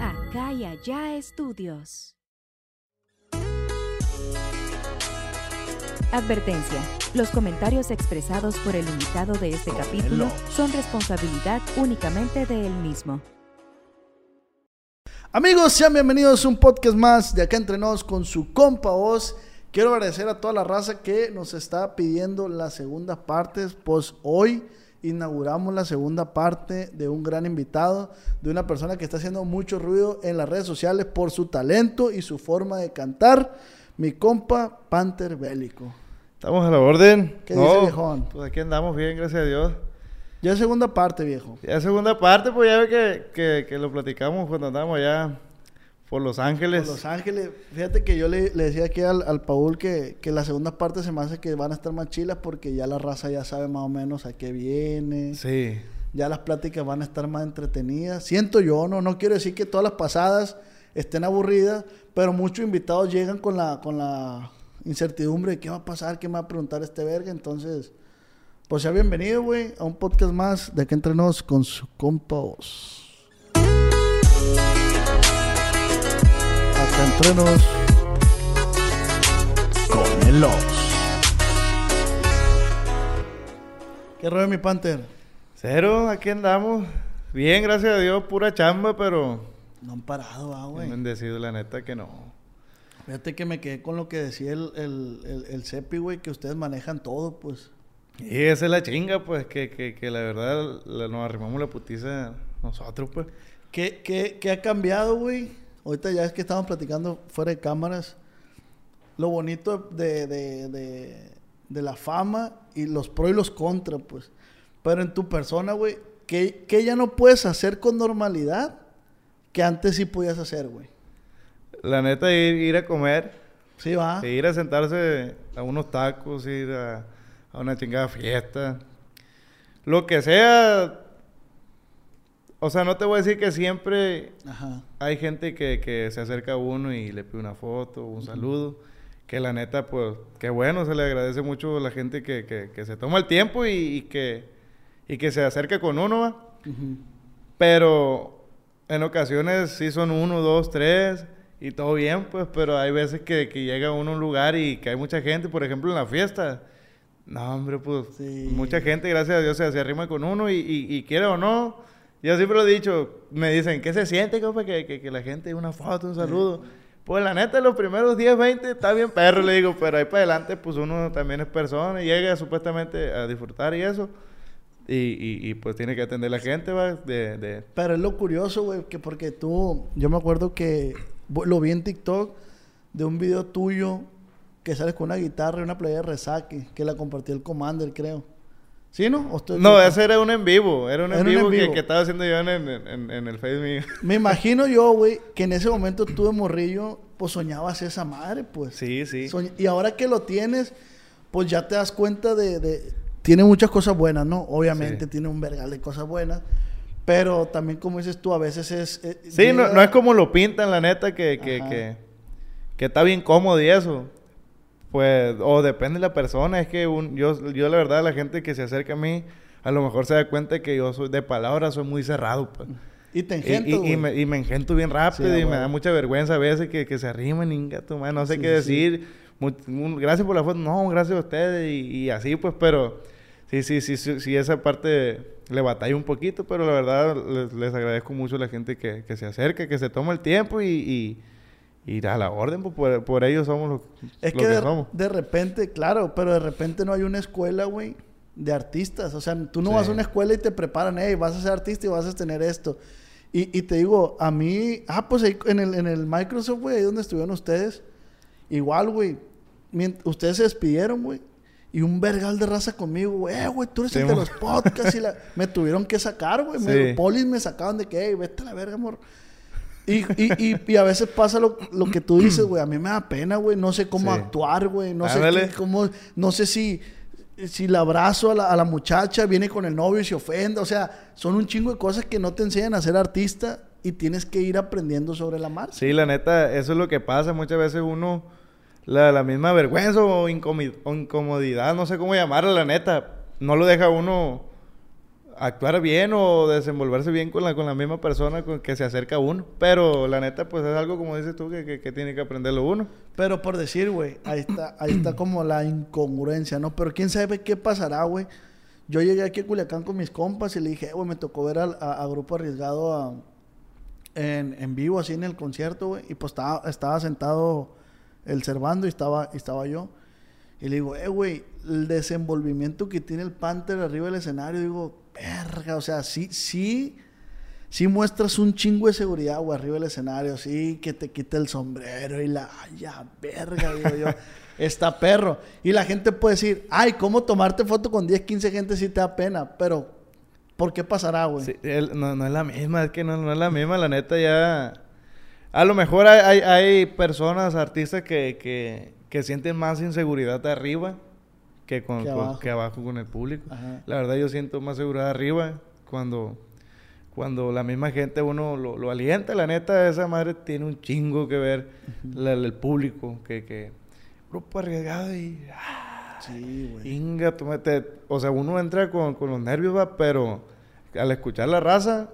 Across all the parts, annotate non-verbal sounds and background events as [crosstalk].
Acá y allá estudios. Advertencia. Los comentarios expresados por el invitado de este capítulo son responsabilidad únicamente de él mismo. Amigos, sean bienvenidos a un podcast más de acá entre nos con su compa Oz. Quiero agradecer a toda la raza que nos está pidiendo las segundas partes. Pues hoy inauguramos la segunda parte de un gran invitado, de una persona que está haciendo mucho ruido en las redes sociales por su talento y su forma de cantar. Mi compa Panther Bélico. Estamos a la orden. ¿Qué dice, viejón? Pues aquí andamos bien, gracias a Dios. Ya es segunda parte, viejo. Ya segunda parte, pues ya ve que, que, que lo platicamos cuando andábamos allá por Los Ángeles. Por Los Ángeles. Fíjate que yo le, le decía aquí al, al Paul que, que la segunda parte se me hace que van a estar más chilas porque ya la raza ya sabe más o menos a qué viene. Sí. Ya las pláticas van a estar más entretenidas. Siento yo, no, no quiero decir que todas las pasadas estén aburridas, pero muchos invitados llegan con la, con la incertidumbre de qué va a pasar, qué me va a preguntar este verga. Entonces, pues sea bienvenido, güey, a un podcast más de aquí entre nos con su compa Oz. Acá entre nos con el Oz. ¿Qué rollo, mi Panther? Cero, aquí andamos. Bien, gracias a Dios, pura chamba, pero No han parado, ah, güey. bendecido, la neta que no. Fíjate que me quedé con lo que decía el, el, el, el Cepi, güey, que ustedes manejan todo, pues. Y esa es la chinga, pues, que, que, que la verdad la- nos arrimamos la putiza nosotros, pues. ¿Qué, qué, qué ha cambiado, güey? Ahorita ya es que estamos platicando fuera de cámaras. Lo bonito de, de, de, de la fama y los pros y los contras, pues. Pero en tu persona, güey, ¿qué, ¿qué ya no puedes hacer con normalidad que antes sí podías hacer, güey? La neta, ir, ir a comer, Sí, va. ir a sentarse a unos tacos, ir a, a una chingada fiesta. Lo que sea. O sea, no te voy a decir que siempre Ajá. hay gente que, que se acerca a uno y le pide una foto, un saludo. Que la neta, pues, qué bueno, se le agradece mucho a la gente que, que, que se toma el tiempo y, y que, y que se acerca con uno, ¿va? Pero en ocasiones sí son uno, dos, tres y todo bien, pues, pero hay veces que, que llega uno a un lugar y que hay mucha gente, por ejemplo, en la fiesta. No, hombre, pues, Sí. mucha gente, gracias a Dios, se, se arrima con uno y, y, y quiere o no. Yo siempre lo he dicho, me dicen, ¿qué se siente, compa? Que, la gente una foto, un saludo. Pues la neta, los primeros 10, 20 está bien perro, le digo, pero ahí para adelante, pues uno también es persona y llega supuestamente a disfrutar y eso. Y, pues tiene que atender la gente, va, de, Pero es lo curioso, güey, que porque tú, yo me acuerdo que lo vi en TikTok de un video tuyo que sales con una guitarra y una playa de resaque, que la compartió el Commander, creo. ¿Sí, no? ¿O estoy No, ese era un en vivo. Era un en un vivo, en que- vivo. Que, estaba haciendo yo en, en, en- el Facebook. [laughs] Me imagino yo, güey, que en ese momento tú de morrillo, pues soñabas esa madre, pues. Sí, sí. Soñ- y ahora que lo tienes, pues ya te das cuenta de... de- Tiene muchas cosas buenas, ¿no? Obviamente Sí. tiene un vergal de cosas buenas. Pero también, como dices tú, a veces es... eh, Sí, no, llega- no es como lo pintan, la neta, que, que, que, que está bien cómodo y eso. Pues, o depende de la persona. Es que un, yo, yo, la verdad, la gente que se acerca a mí, a lo mejor se da cuenta que yo soy de palabra, soy muy cerrado, pues. Y te Y, engento, y- y güey. me, y me engento bien rápido Sí, y me huevo. da mucha vergüenza a veces que, que se arriman y gato, man, no sé Sí, qué sí. decir. Mu- un- gracias por la foto. No, gracias a ustedes y, y así pues, pero sí, sí, sí, sí, sí, esa parte le batalla un poquito, pero la verdad les, les agradezco mucho a la gente que, que se acerca, que se toma el tiempo y, y a la orden, pues por, por ellos somos lo, Es lo que que, de, somos. de repente, claro, pero de repente no hay una escuela, güey, de artistas. O sea, tú no Sí. vas a una escuela y te preparan, hey, vas a ser artista y vas a tener esto. Y, y te digo, a mí, ah, pues ahí en el, en el Microsoft, güey, ahí donde estuvieron ustedes, igual, güey, ustedes se despidieron, güey. Y un vergal de raza conmigo, güey, eh, güey, tú eres Sí, el de los podcasts y la... [laughs] Me tuvieron que sacar, güey. Sí. Polis me sacaban de que, hey, vete a la verga, amor. Y, y, y, y a veces pasa lo, lo que tú dices, güey. A mí me da pena, güey. No sé cómo Sí. actuar, güey. No sé Ándale. qué- cómo... No sé si... Si la abrazo a la, a la muchacha, viene con el novio y se ofende. O sea, son un chingo de cosas que no te enseñan a ser artista y tienes que ir aprendiendo sobre la marcha. Sí, la neta, eso es lo que pasa. Muchas veces uno, la, la misma vergüenza o, o incomodidad, no sé cómo llamarla, la neta, no lo deja uno actuar bien o desenvolverse bien con la, con la misma persona con que se acerca a uno. Pero la neta, pues es algo, como dices tú, que, que, tiene que aprenderlo uno. Pero por decir, güey, ahí está, ahí está como la incongruencia, ¿no? Pero quién sabe qué pasará, güey. Yo llegué aquí a Culiacán con mis compas y le dije, "Eh, güey, me tocó ver a, a Grupo Arriesgado a- en, en vivo, así en el concierto, güey. Y pues estaba, estaba sentado el Cervando y estaba, y estaba yo. Y le digo, eh, güey, el desenvolvimiento que tiene el Panther arriba del escenario, digo, verga, o sea, sí, sí, sí muestras un chingo de seguridad, güey, arriba del escenario, sí, que te quita el sombrero y la, ay, ya, verga, digo yo, [laughs] está perro. Y la gente puede decir, ay, ¿cómo tomarte foto con 10, 15 gente si te da pena? Pero, ¿por qué pasará, güey? Sí, no, no es la misma, es que no, no es la misma, la neta ya... A lo mejor hay, hay, hay personas, artistas que, que, que sienten más inseguridad de arriba que, con, Que con- abajo. que abajo con el público. Ajá. La verdad yo siento más seguridad arriba cuando, cuando la misma gente uno lo, lo alienta. La neta, esa madre tiene un chingo que ver la- el público, que, que grupo arriesgado y... ah, Sí, güey. Inga, tú mete- o sea, uno entra con, con los nervios, va, pero al escuchar la raza,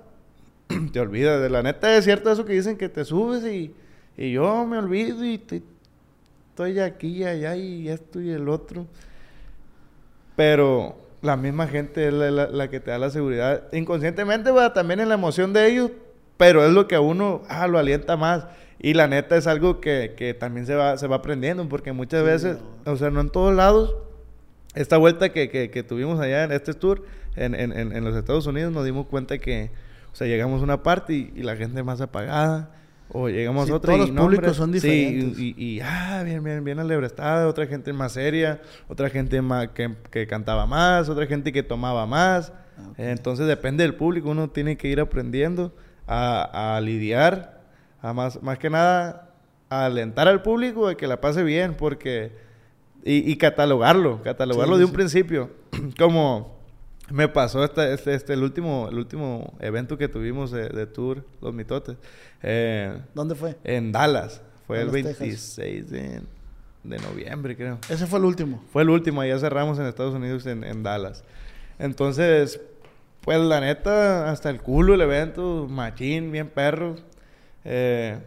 [clears throat] te olvidas. De la neta es cierto eso que dicen que te subes y, y yo me olvido y te- estoy aquí y allá y esto y el otro. Pero la misma gente es la, la- la que te da la seguridad. Inconscientemente, va, también en la emoción de ellos, pero es lo que a uno ah, lo alienta más. Y la neta es algo que, que también se va, se va aprendiendo, porque muchas Sí, veces, no. o sea, no en todos lados, esta vuelta que, que, que tuvimos allá en este tour en, en, en, los Estados Unidos nos dimos cuenta que, o sea, llegamos a una parte y, y la gente más apagada, o llegamos Sí, a otra todos y los públicos son sí, diferentes. y, y, ah, bien, bien, bien alebrestada, otra gente más seria, otra gente más que, que cantaba más, otra gente que tomaba más. Ah. Entonces depende del público, uno tiene que ir aprendiendo a, a lidiar, a más, más que nada a alentar al público a que la pase bien, porque y, y catalogarlo, catalogarlo Sí, de un sí. principio, [clears throat] como me pasó este, este, este, el último, el último evento que tuvimos de, de tour, los mitotes, eh, ¿Dónde fue? en Dallas, fue el Dallas, Texas. 26 de, de noviembre, creo. Ese fue el último. Fue el último, ya cerramos en Estados Unidos, en, en Dallas. Entonces, pues la neta, hasta el culo el evento, machín, bien perro. Eh,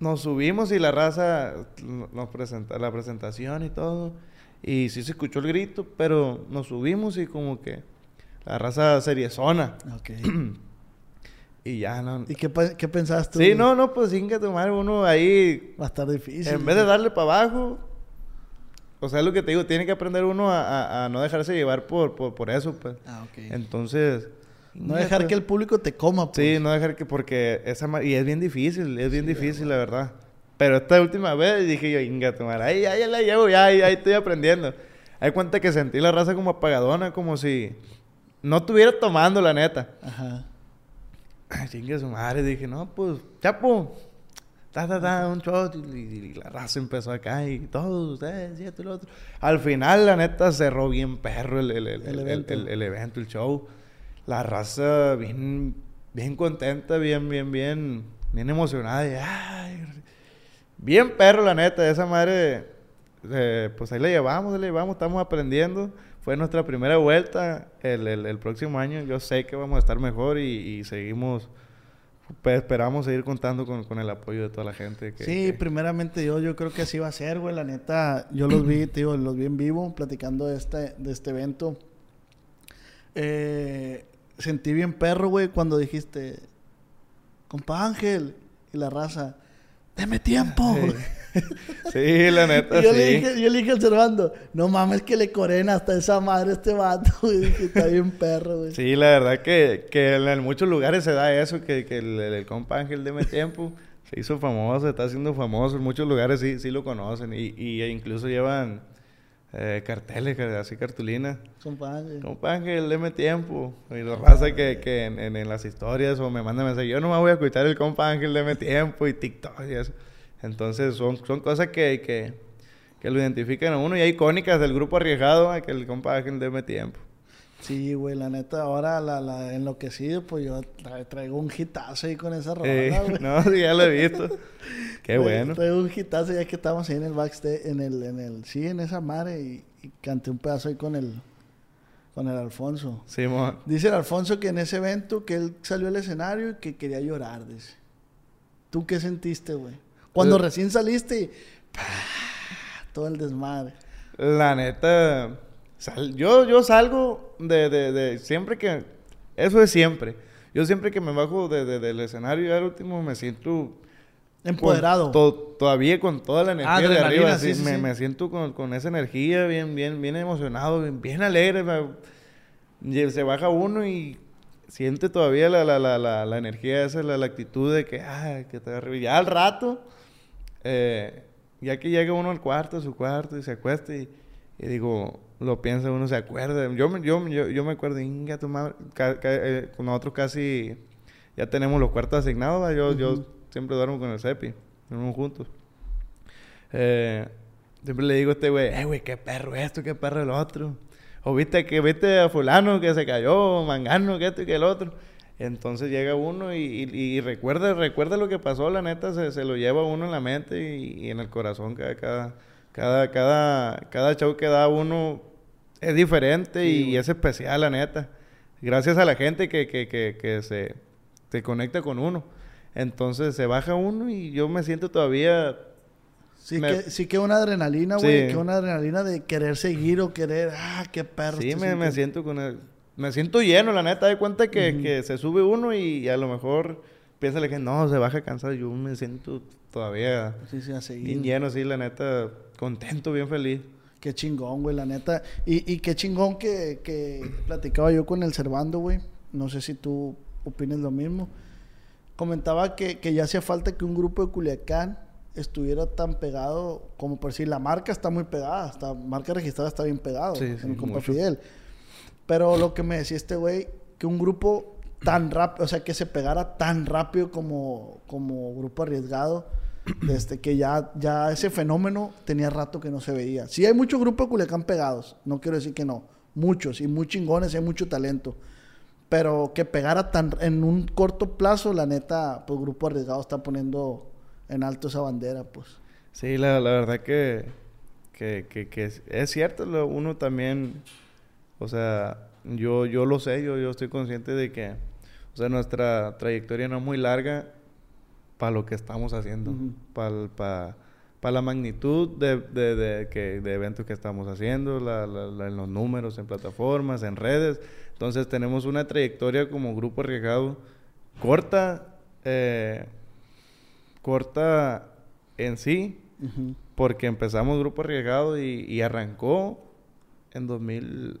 nos subimos y la raza nos presenta la presentación y todo. Y sí se escuchó el grito, pero nos subimos y como que la raza seriezona. Ok. [clears throat] Y ya no. ¿Y qué, qué pensaste? Sí, no, no, pues sin que tomar uno ahí Va a estar difícil. en vez de darle para abajo, o sea, es lo que te digo, tiene que aprender uno a, a- a no dejarse llevar por, por, por eso, pues. Ah, ok. Entonces... no dejar que el público te coma, pues. Sí, no dejar que... Porque esa... Y es bien difícil, es bien difícil, la verdad. Pero esta última vez dije yo, inga, tu madre, ahí, ahí la llevo, ya, ahí, ahí estoy aprendiendo. Hay cuenta que sentí la raza como apagadona, como si no estuviera tomando, la neta. Ajá. Ay, Chingue su madre, dije, no, pues, chapo, ta, ta, ta, un shot, y, y- y la raza empezó acá, y todos ustedes, y esto y lo otro. Al final, la neta, cerró bien perro el, el, el, El evento. evento, el show. La raza bien, bien contenta, bien, bien, bien, bien emocionada, y, ay, bien perro, la neta, esa madre, eh, pues ahí la llevamos, ahí la llevamos, estamos aprendiendo. Fue nuestra primera vuelta el, el- el próximo año. Yo sé que vamos a estar mejor y, y seguimos, pues, esperamos seguir contando con, con el apoyo de toda la gente. Que, Sí, que- primeramente yo, yo creo que así va a ser, güey. La neta, yo los vi, digo, los vi en vivo platicando de este, de este evento. Eh, sentí bien perro, güey, cuando dijiste, compa Ángel, y la raza, deme tiempo. [laughs] Sí, la neta, Y yo, sí. le dije, yo le dije al Servando, no mames que le corren hasta esa madre a este vato, [laughs] güey. Dije, está bien perro, güey. Sí, la verdad que, que en, muchos lugares se da eso, que, que el, el, el compa Ángel Deme Tiempo se hizo famoso, está haciendo famoso. En muchos lugares sí, sí lo conocen y, y incluso llevan eh, carteles, car- así cartulinas. Compa Ángel. Compa Ángel, deme tiempo. Y la raza que, que en, en- en las historias o me mandan mensajes, yo no me voy a escuchar el compa Ángel, deme tiempo y TikTok y eso. Entonces son, son cosas que, que, que lo identifican a uno y hay icónicas del grupo arriesgado, a que el compa Ángel deme tiempo. Sí, güey, la neta, ahora la, la enloquecido, pues yo tra- traigo un hitazo ahí con esa rola, Eh, güey. no, sí, ya lo he visto. [laughs] Qué Traigo- bueno. Traigo un hitazo ya que estamos ahí en el backstage, en el, en el, sí, en esa madre y, y canté un pedazo ahí con el, Con el Alfonso. Simón. Dice el Alfonso que en ese evento que él salió al escenario y que quería llorar, dice. ¿Tú qué sentiste, güey? Cuando Pues- recién saliste y... ¡pah! Todo el desmadre. La neta, sal- yo, yo salgo de, de, de siempre que, eso es siempre. Yo siempre que me bajo de, de- del escenario al último me siento con Empoderado. to- todavía con toda la energía de Adrenalina, arriba. sí, así, sí, me, sí. me siento con, con esa energía bien, bien, bien emocionado, bien, bien alegre. me- se baja uno y siente todavía la, la, la, la, la energía esa, la, la actitud de que, ah, que te arriba. Ya al rato, eh, ya que llega uno al cuarto, a su cuarto, y se acuesta y, y digo, lo piensa uno, se acuerda. Yo, me- yo, yo, yo me acuerdo, inga tu madre, ca- ca- eh, nosotros casi ya tenemos los cuartos asignados, ¿va? yo, yo siempre duermo con el Cepi, dormimos juntos. Eh, siempre le digo a este güey, eh, güey, qué perro esto, qué perro el otro. O viste que viste a fulano que se cayó, mangano, que esto y que el otro. Entonces llega uno y, y- y recuerda, recuerda lo que pasó, la neta, se, se lo lleva uno en la mente y, y en el corazón cada, cada, cada, cada, cada show que da uno es diferente y, es especial, la neta. Gracias a la gente que, que, que, que se, se conecta con uno. Entonces se baja uno y yo me siento todavía Sí, Me- que, sí que una adrenalina, güey. Sí. Que una adrenalina de querer seguir o querer... Ah, qué perro. Sí, me, me siento con el- me siento lleno, la neta, de cuenta que, que se sube uno y a lo mejor piensa la gente, no, se baja cansado, yo me siento todavía Sí, sí, a seguir. bien lleno, sí, la neta, contento, bien feliz. Qué chingón, güey, la neta. Y, y qué chingón que, que platicaba yo con el Servando, güey. No sé si tú opines lo mismo. Comentaba que, que ya hacía falta que un grupo de Culiacán estuviera tan pegado como por decir, la marca está muy pegada, hasta marca registrada está bien pegado, Sí, en sí, mi compa. Fidel. Pero lo que me decía este güey, que un grupo tan rápido, o sea, que se pegara tan rápido como, como grupo arriesgado, desde que ya, ya ese fenómeno tenía rato que no se veía. Sí hay muchos grupos de Culiacán pegados, no quiero decir que no, muchos y muy chingones, hay mucho talento. Pero que pegara tan en un corto plazo, la neta, pues Grupo Arriesgado está poniendo en alto esa bandera, pues. Sí, la, la verdad que, que, que, que es, es cierto, lo- uno también, o sea, yo, yo lo sé, yo, yo estoy consciente de que, o sea, nuestra trayectoria no es muy larga para lo que estamos haciendo, Ujú. para la magnitud de, de, de, que, de eventos que estamos haciendo, la, la- la- en los números, en plataformas, en redes. Entonces tenemos una trayectoria como grupo arriesgado corta, eh, corta en sí, porque empezamos Grupo Arriesgado y, y arrancó en 2000,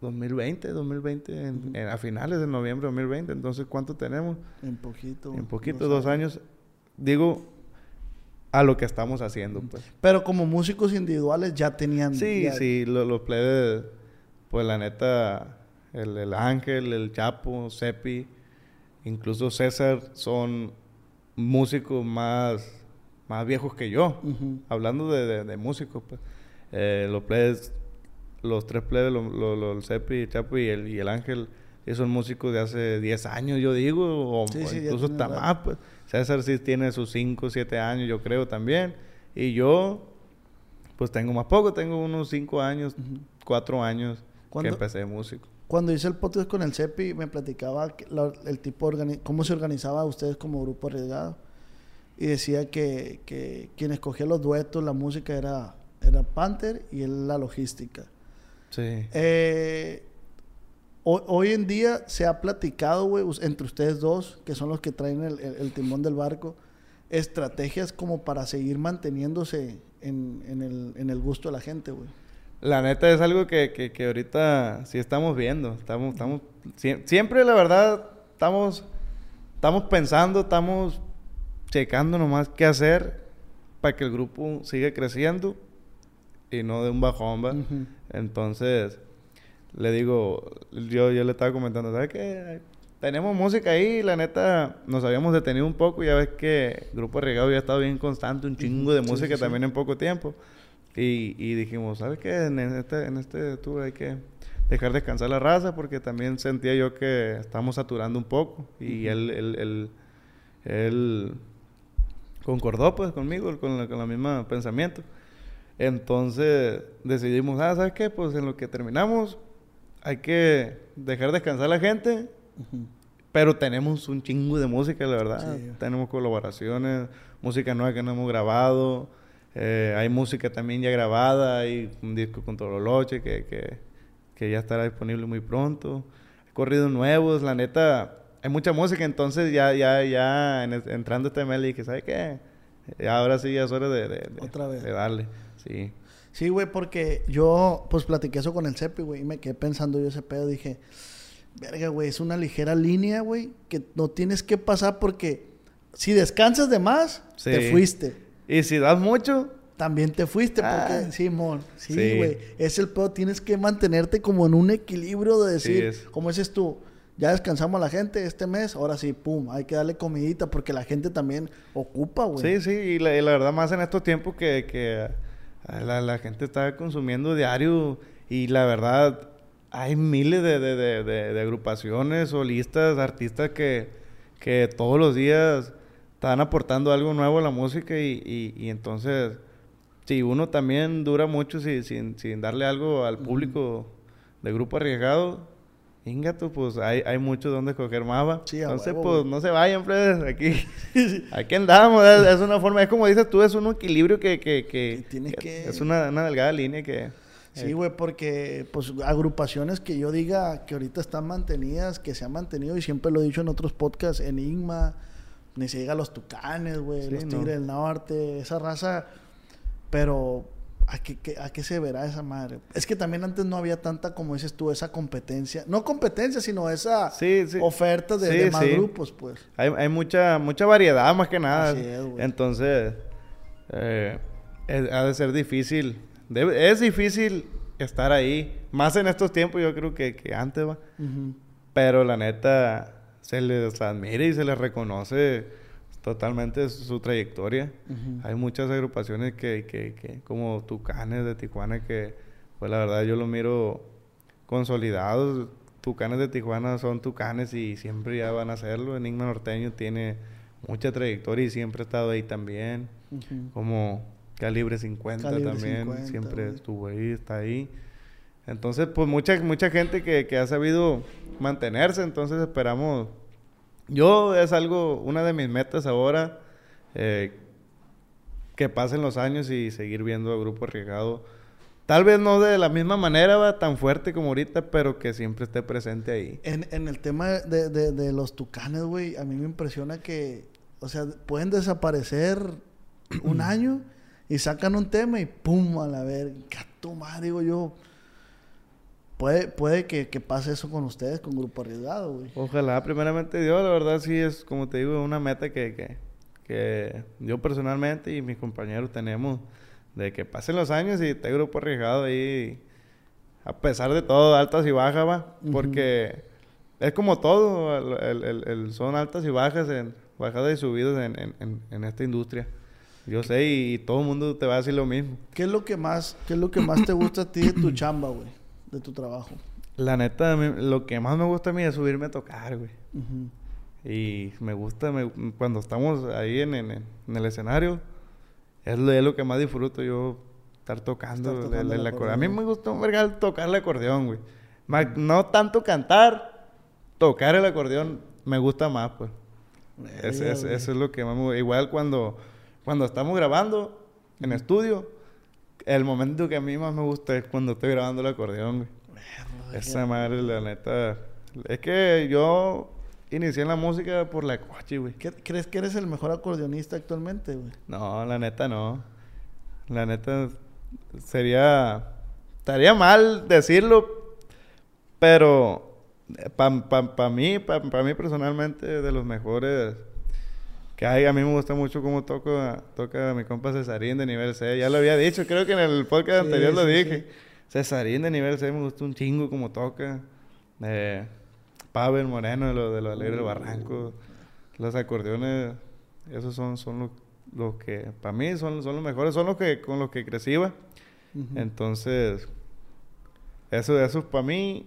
2020, 2020, en- en- a finales de noviembre de 2020. Entonces, ¿cuánto tenemos? En poquito. En poquito, dos años. Digo, a lo que estamos haciendo, pues. Pero como músicos individuales ya tenían. Sí, ya- sí, lo- los plebes, pues la neta, el, el Ángel, el Chapo, Sepi, incluso César, son músicos más, más viejos que yo. Hablando de, de- de músicos, pues. Eh, los plebes, los tres plebes, lo- lo- lo- el Cepi, el Chapo y el, y el Ángel, sí son músicos de hace 10 años, yo digo, o, Sí, sí, incluso hasta más, pues. César sí tiene sus 5, 7 años, yo creo también. Y yo, pues tengo más poco, tengo unos 5 años, 4 años ¿Cuándo- que empecé de músico. Cuando hice el podcast con el CEPI, me platicaba la- el tipo, cómo se organizaba ustedes como grupo arriesgado. Y decía que, que quien escogía los duetos, la música era, era Panther y él la logística. Sí. Eh, ho- hoy en día se ha platicado, güey, entre ustedes dos, que son los que traen el, el- el timón del barco, estrategias como para seguir manteniéndose en, en el, en el gusto de la gente, güey. La neta es algo que, que, que ahorita sí estamos viendo. Estamos, estamos, sie- siempre la verdad, estamos, estamos pensando, estamos checando nomás qué hacer para que el grupo siga creciendo y no de un bajón, ¿va? Ujú. Entonces, le digo, yo, yo le estaba comentando, ¿sabes qué? Tenemos música ahí, la neta, nos habíamos detenido un poco, ya ves que Grupo Arriesgado ya ha estado bien constante, un chingo de Sí, música sí, también en poco tiempo. Y, y dijimos, ¿sabes qué? En este, en este tour hay que dejar descansar la raza porque también sentía yo que estamos saturando un poco. Y él, él, él, él concordó pues conmigo, con la, con la misma pensamiento. Entonces decidimos, ah, ¿sabes qué? Pues en lo que terminamos, hay que dejar descansar a la gente, pero tenemos un chingo de música, la verdad. Tenemos colaboraciones, música nueva que no hemos grabado, eh, hay música también ya grabada, hay un disco con Tololoche que, que, que ya estará disponible muy pronto. Corridos nuevos, la neta, hay mucha música, entonces ya, ya, ya entrando este mes le dije, ¿sabes qué? Ahora sí ya es hora de, de, Otra vez. de darle, sí. Sí, güey, porque yo, pues, platiqué eso con el Cepi, güey, y me quedé pensando yo ese pedo. Dije, verga, güey, es una ligera línea, güey, que no tienes que pasar porque si descansas de más, te fuiste. Y si das mucho, también te fuiste, porque, ah. sí, mon, sí, güey, es el pedo, tienes que mantenerte como en un equilibrio de decir, como dices tú, ya descansamos a la gente este mes, ahora sí, pum, hay que darle comidita porque la gente también ocupa, güey. Sí, sí, y la, verdad más en estos tiempos que, que la, gente está consumiendo diario y la verdad hay miles de, de, de, agrupaciones, solistas, artistas que, que todos los días están aportando algo nuevo a la música y, y, entonces si uno también dura mucho sin, sin, sin darle algo al público de grupo arriesgado, Ingato, pues hay, hay mucho donde escoger mapa. Entonces, pues no se vayan, pues, aquí, [laughs] aquí andamos. Es, una forma, es como dices tú, es un equilibrio que, que, que, que es una, una, delgada línea que... Sí, güey, porque pues agrupaciones que yo diga que ahorita están mantenidas, que se han mantenido, y siempre lo he dicho en otros podcasts, Enigma, ni se llega a los Tucanes, güey, los Tigres del Norte, esa raza, pero ¿A qué, ¿A qué, se verá esa madre? Es que también antes no había tanta, como dices tú, esa competencia. No competencia, sino esa oferta de, más grupos, pues. Hay, hay, mucha mucha variedad, más que nada. Entonces, eh, ha de ser difícil. es difícil estar ahí. Más en estos tiempos, yo creo que, que antes, va. Pero la neta, se les admira y se les reconoce totalmente su trayectoria. Hay muchas agrupaciones que, que, que, como Tucanes de Tijuana, que pues la verdad yo lo miro consolidados. Tucanes de Tijuana son Tucanes y siempre ya van a hacerlo. Enigma Norteño tiene mucha trayectoria y siempre ha estado ahí también. Como Calibre 50 también, siempre estuvo ahí, está ahí. Entonces, pues mucha, mucha gente que, que ha sabido mantenerse, entonces esperamos yo es algo, una de mis metas ahora, eh, que pasen los años y seguir viendo a Grupo Arriesgado. Tal vez no de la misma manera, va tan fuerte como ahorita, pero que siempre esté presente ahí. En, en el tema de, de, los tucanes, güey, a mí me impresiona que, o sea, pueden desaparecer un [clears throat] año y sacan un tema y pum, a la verga. tu madre, digo yo. Puede, puede que, pase eso con ustedes, con Grupo Arriesgado, güey. Ojalá, primeramente Dios, la verdad sí es, como te digo, una meta que, que, yo personalmente y mis compañeros tenemos de que pasen los años y esté Grupo Arriesgado ahí, a pesar de todo, altas y bajas, va, porque es como todo, el, son altas y bajas, en, bajadas y subidas en, en, esta industria. Yo sé y, y, todo el mundo te va a decir lo mismo. ¿Qué es lo que más, qué es lo que más te gusta a ti de tu [clears throat] chamba, güey? De tu trabajo? La neta, lo que más me gusta a mí es subirme a tocar, güey. Y me gusta, cuando estamos ahí en, en, el escenario, es lo, que más disfruto yo, estar tocando. el, acordeón. A mí me gusta tocar el acordeón, güey. No tanto cantar, tocar el acordeón me gusta más, pues. eso es lo que más me gusta. Igual cuando, cuando estamos grabando en estudio, el momento que a mí más me gusta es cuando estoy grabando el acordeón, güey. Esa madre, la neta. Es que yo inicié en la música por la coche, güey. ¿Crees que eres el mejor acordeonista actualmente, güey? No, la neta no. La neta sería. Estaría mal decirlo, pero para pa, pa mí, para mí personalmente, de los mejores que ay, a mí me gusta mucho cómo toca, toca mi compa Cesarín de nivel C. Ya lo había dicho, creo que en el podcast anterior lo dije. Cesarín de nivel C me gusta un chingo como toca. Eh, Pavel Moreno de lo, de lo Alegre del Barranco. Los acordeones, esos son, son los, que, para mí, son, son los mejores, son los que con los que crecí. Entonces, eso, eso para mí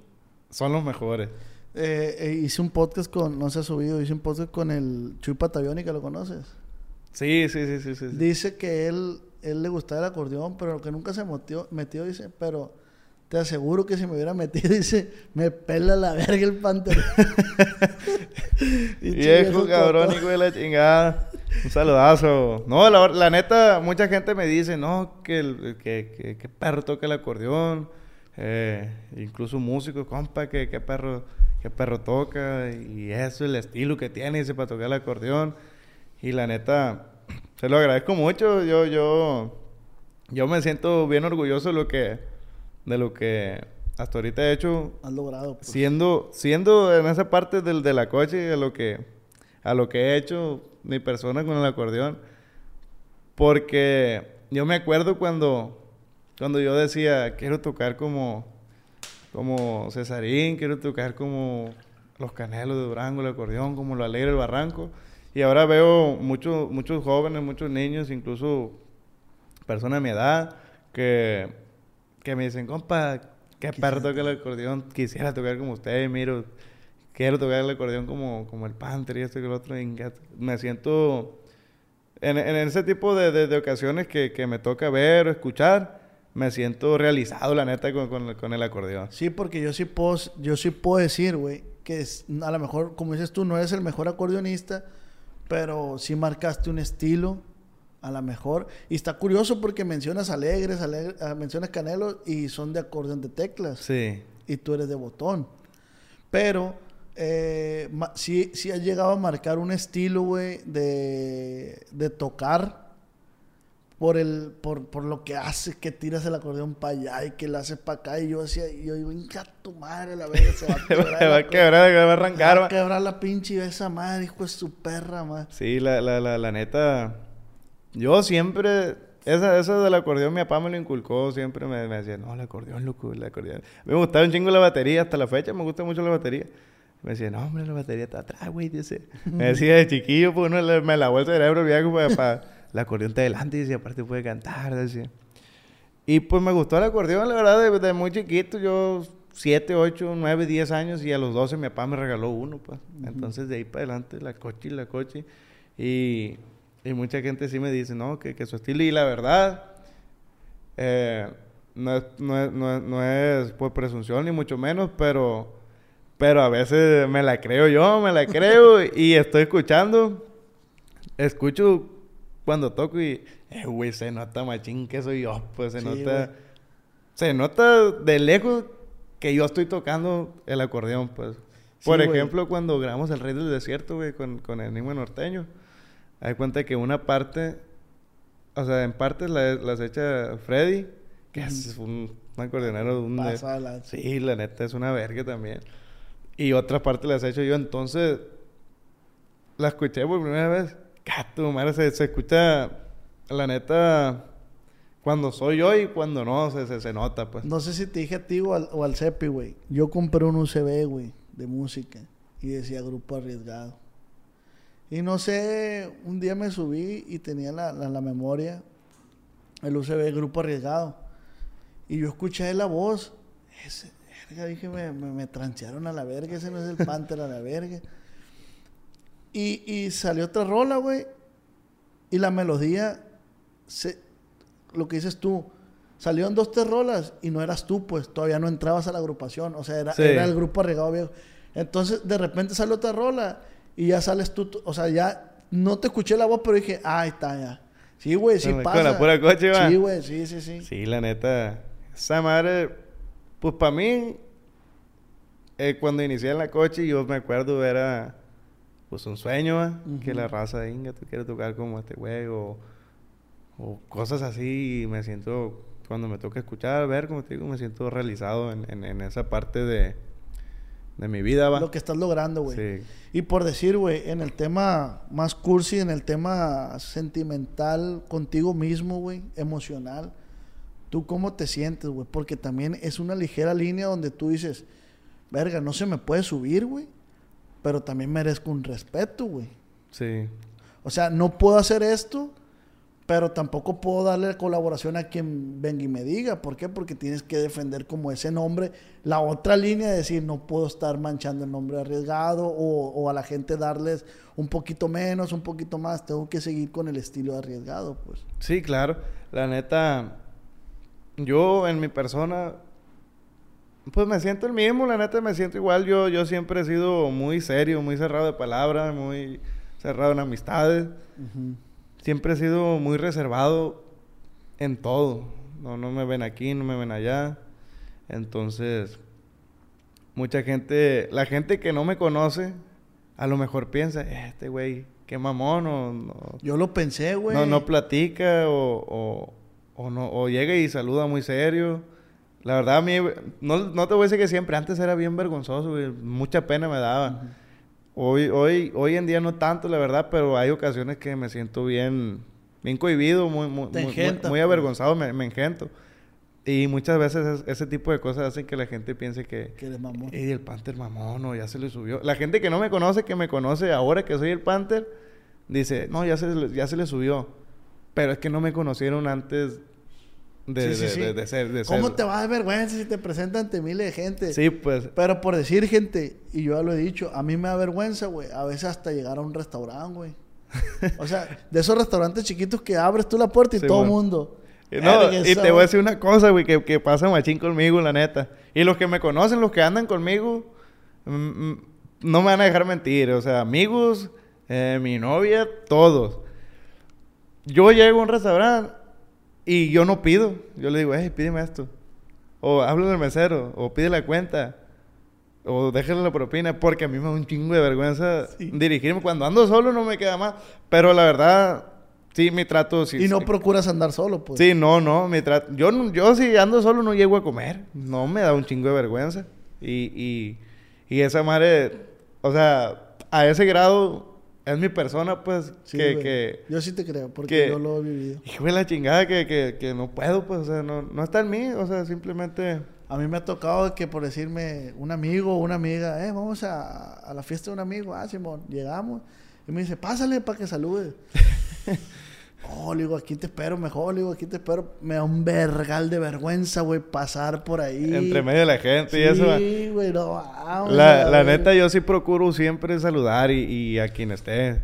son los mejores. Eh, eh, hice un podcast con, no se ha subido, hice un podcast con el Chuy Patavioni, que lo conoces. Sí, sí, sí, sí, sí. Dice que él, él le gustaba el acordeón, pero que nunca se metió, metió dice, pero te aseguro que si me hubiera metido, [laughs] dice, me pela la verga el panther. [laughs] Viejo cabrón, hijo de la chingada. Un saludazo. No, la, la, neta, mucha gente me dice, no, que, el, que, que, perro toca el acordeón. Eh, incluso músicos, compa, que, que perro, que perro toca. Y eso, el estilo que tiene, dice, para tocar el acordeón. Y la neta, [clears throat] se lo agradezco mucho. Yo, yo, yo me siento bien orgulloso de lo que, de lo que hasta ahorita he hecho. Has logrado. Pues. Siendo, siendo en esa parte del, de la coche, a lo que, a lo que he hecho mi persona con el acordeón. Porque yo me acuerdo cuando, cuando yo decía, quiero tocar como, como Cesarín, quiero tocar como los Canelos de Durango, el acordeón, como lo Alegre el Barranco. Y ahora veo muchos muchos jóvenes, muchos niños, incluso personas de mi edad, que, que me dicen, compa, qué perro toca el acordeón, quisiera tocar como usted, miro, quiero tocar el acordeón como, como el Panther y esto y el otro. me siento en, en, ese tipo de, de, ocasiones que, que, me toca ver o escuchar, me siento realizado, la neta, con, con, con el acordeón. Sí, porque yo sí puedo, yo sí puedo decir, güey, que es, a lo mejor, como dices tú, no eres el mejor acordeonista, pero sí marcaste un estilo, a lo mejor. Y está curioso porque mencionas alegres, ah, mencionas canelos y son de acordeón de teclas. Sí. Y tú eres de botón. Pero eh, sí, sí has llegado a marcar un estilo, güey, de, de tocar por el por, por lo que haces, que tiras el acordeón para allá y que lo haces para acá. Y yo decía, y yo digo, hincha tu madre, la verga se va a [laughs] quebrar. se va a quebrar, se va a arrancar. Va a quebrar la pinche esa madre, hijo de su perra, madre. Sí, la, la, la, la neta. Yo siempre esa, eso del acordeón, mi papá me lo inculcó, siempre me, me decía, no, el acordeón, loco, el acordeón. Me gustaba un chingo la batería, hasta la fecha me gusta mucho la batería. Me decía, no, hombre, la batería está atrás, güey. Dice. Me decía de chiquillo, pues uno me lavó el cerebro viejo para, para la acordeón está delante. Y aparte puede cantar, decía. Y pues me gustó el acordeón, la verdad, desde de muy chiquito. Yo, 7, 8, 9, 10 años. Y a los 12 mi papá me regaló uno, pues. Entonces de ahí para adelante, la coche y la coche. Y, y mucha gente sí me dice, no, que, que su estilo. Y la verdad, eh, no, es, no, es, no, es, no es por presunción, ni mucho menos, pero pero a veces me la creo yo, me la creo [laughs] y estoy escuchando. Escucho cuando toco y, eh, güey, se nota machín que soy yo. Pues se nota. Se nota de lejos que yo estoy tocando el acordeón, pues. Por ejemplo, cuando grabamos El Rey del Desierto, güey, con, con el Enigma Norteño. Hay cuenta que una parte, o sea, en partes las la echa Freddy, que es un, acordeonero de un. Sí, la neta es una verga también. Y otra parte las he hecho yo. Entonces, la escuché por primera vez. Cato, madre, se, se, escucha, la neta, cuando soy yo y cuando no, se, se, nota, pues. No sé si te dije a ti o al, o al Cepi, güey. Yo compré un UCB, güey, de música. Y decía grupo arriesgado. Y no sé, un día me subí y tenía la, la, memoria, el UCB grupo arriesgado. Y yo escuché la voz. Ese, dije, me, me, tranchearon a la verga, ese no es el Panther a la verga. Y, y salió otra rola, güey. Y la melodía, se, lo que dices tú, salieron dos, tres rolas y no eras tú, pues todavía no entrabas a la agrupación. O sea, era, era el grupo arregado viejo. Entonces, de repente sale otra rola y ya sales tú, o sea, ya no te escuché la voz, pero dije, ah, ahí está, ya. Sí, güey, sí pasa. Con la pura coche, va. Sí, güey, sí, sí, sí. Sí, la neta. Esa madre, pues para mí, eh, cuando inicié en la coche, yo me acuerdo, era pues un sueño, que la raza de Inga, tú quieres tocar como este güey, o, cosas así, y me siento, cuando me toca escuchar, ver, como te digo, me siento realizado en, en, esa parte de, de mi vida, va. Lo que estás logrando, güey. Y por decir, güey, en el tema más cursi, en el tema sentimental contigo mismo, güey, emocional, ¿tú cómo te sientes, güey? Porque también es una ligera línea donde tú dices, verga, no se me puede subir, güey. Pero también merezco un respeto, güey. Sí. O sea, no puedo hacer esto, pero tampoco puedo darle colaboración a quien venga y me diga. ¿Por qué? Porque tienes que defender como ese nombre. La otra línea de decir, no puedo estar manchando el nombre arriesgado o, o, a la gente darles un poquito menos, un poquito más. Tengo que seguir con el estilo arriesgado, pues. Sí, claro. La neta, yo en mi persona Pues me siento el mismo, la neta me siento igual. Yo, yo siempre he sido muy serio, muy cerrado de palabras, muy cerrado en amistades. Siempre he sido muy reservado en todo. No, no me ven aquí, no me ven allá. Entonces, mucha gente, la gente que no me conoce, a lo mejor piensa, "Eh, este güey, qué mamón, o no, Yo lo pensé, güey. no, no platica, o, o, o no, o llega y saluda muy serio. La verdad, a mí, no, no te voy a decir que siempre, antes era bien vergonzoso, güey, mucha pena me daba. Hoy, hoy, hoy en día no tanto, la verdad, pero hay ocasiones que me siento bien, bien cohibido, muy, muy, muy- muy- avergonzado, me, me engento. Y muchas veces es- ese tipo de cosas hacen que la gente piense que, Que eres mamón. y el Panther mamón, o ya se le subió. La gente que no me conoce, que me conoce ahora que soy el Panther, dice, no, ya se, ya se le subió. Pero es que no me conocieron antes de, Sí, sí, de- sí. de- de ser. De ¿Cómo ser- te va a dar vergüenza si te presentan ante miles de gente? Sí, pues. Pero por decir gente, y yo ya lo he dicho, a mí me da vergüenza, güey, a veces hasta llegar a un restaurante, güey. [laughs] O sea, de esos restaurantes chiquitos que abres tú la puerta y Sí, todo el mundo. Eh, No, y te voy a decir una cosa, güey, que, que pasa machín conmigo, la neta. Y los que me conocen, los que andan conmigo, mm, mm, no me van a dejar mentir. O sea, amigos, eh, mi novia, todos. Yo llego a un restaurante y yo no pido. Yo le digo, hey, pídeme esto. O háblale al mesero, o pide la cuenta. O déjale la propina, porque a mí me da un chingo de vergüenza Sí. dirigirme. Cuando ando solo no me queda más. Pero la verdad, sí, mi trato... Sí, y no sí- procuras andar solo, pues. Sí, no, no, mi tra- yo, yo si ando solo no llego a comer. No me da un chingo de vergüenza. Y, y, y esa madre, o sea, a ese grado es mi persona, pues, Sí, que, que, Yo sí te creo, porque que- yo lo he vivido. hijo de la chingada, que, que, que no puedo, pues, o sea, no, no está en mí, o sea, simplemente... A mí me ha tocado que por decirme un amigo o una amiga, eh, vamos a, a la fiesta de un amigo, ah, Simón, llegamos. Y me dice, pásale para que salude. [laughs] oh, le digo, aquí te espero mejor, le digo, aquí te espero. Me da un vergal de vergüenza, güey, pasar por ahí. Entre medio de la gente y eso. Sí, güey, no, vamos. La, la neta, yo sí procuro siempre saludar y, y a quien esté.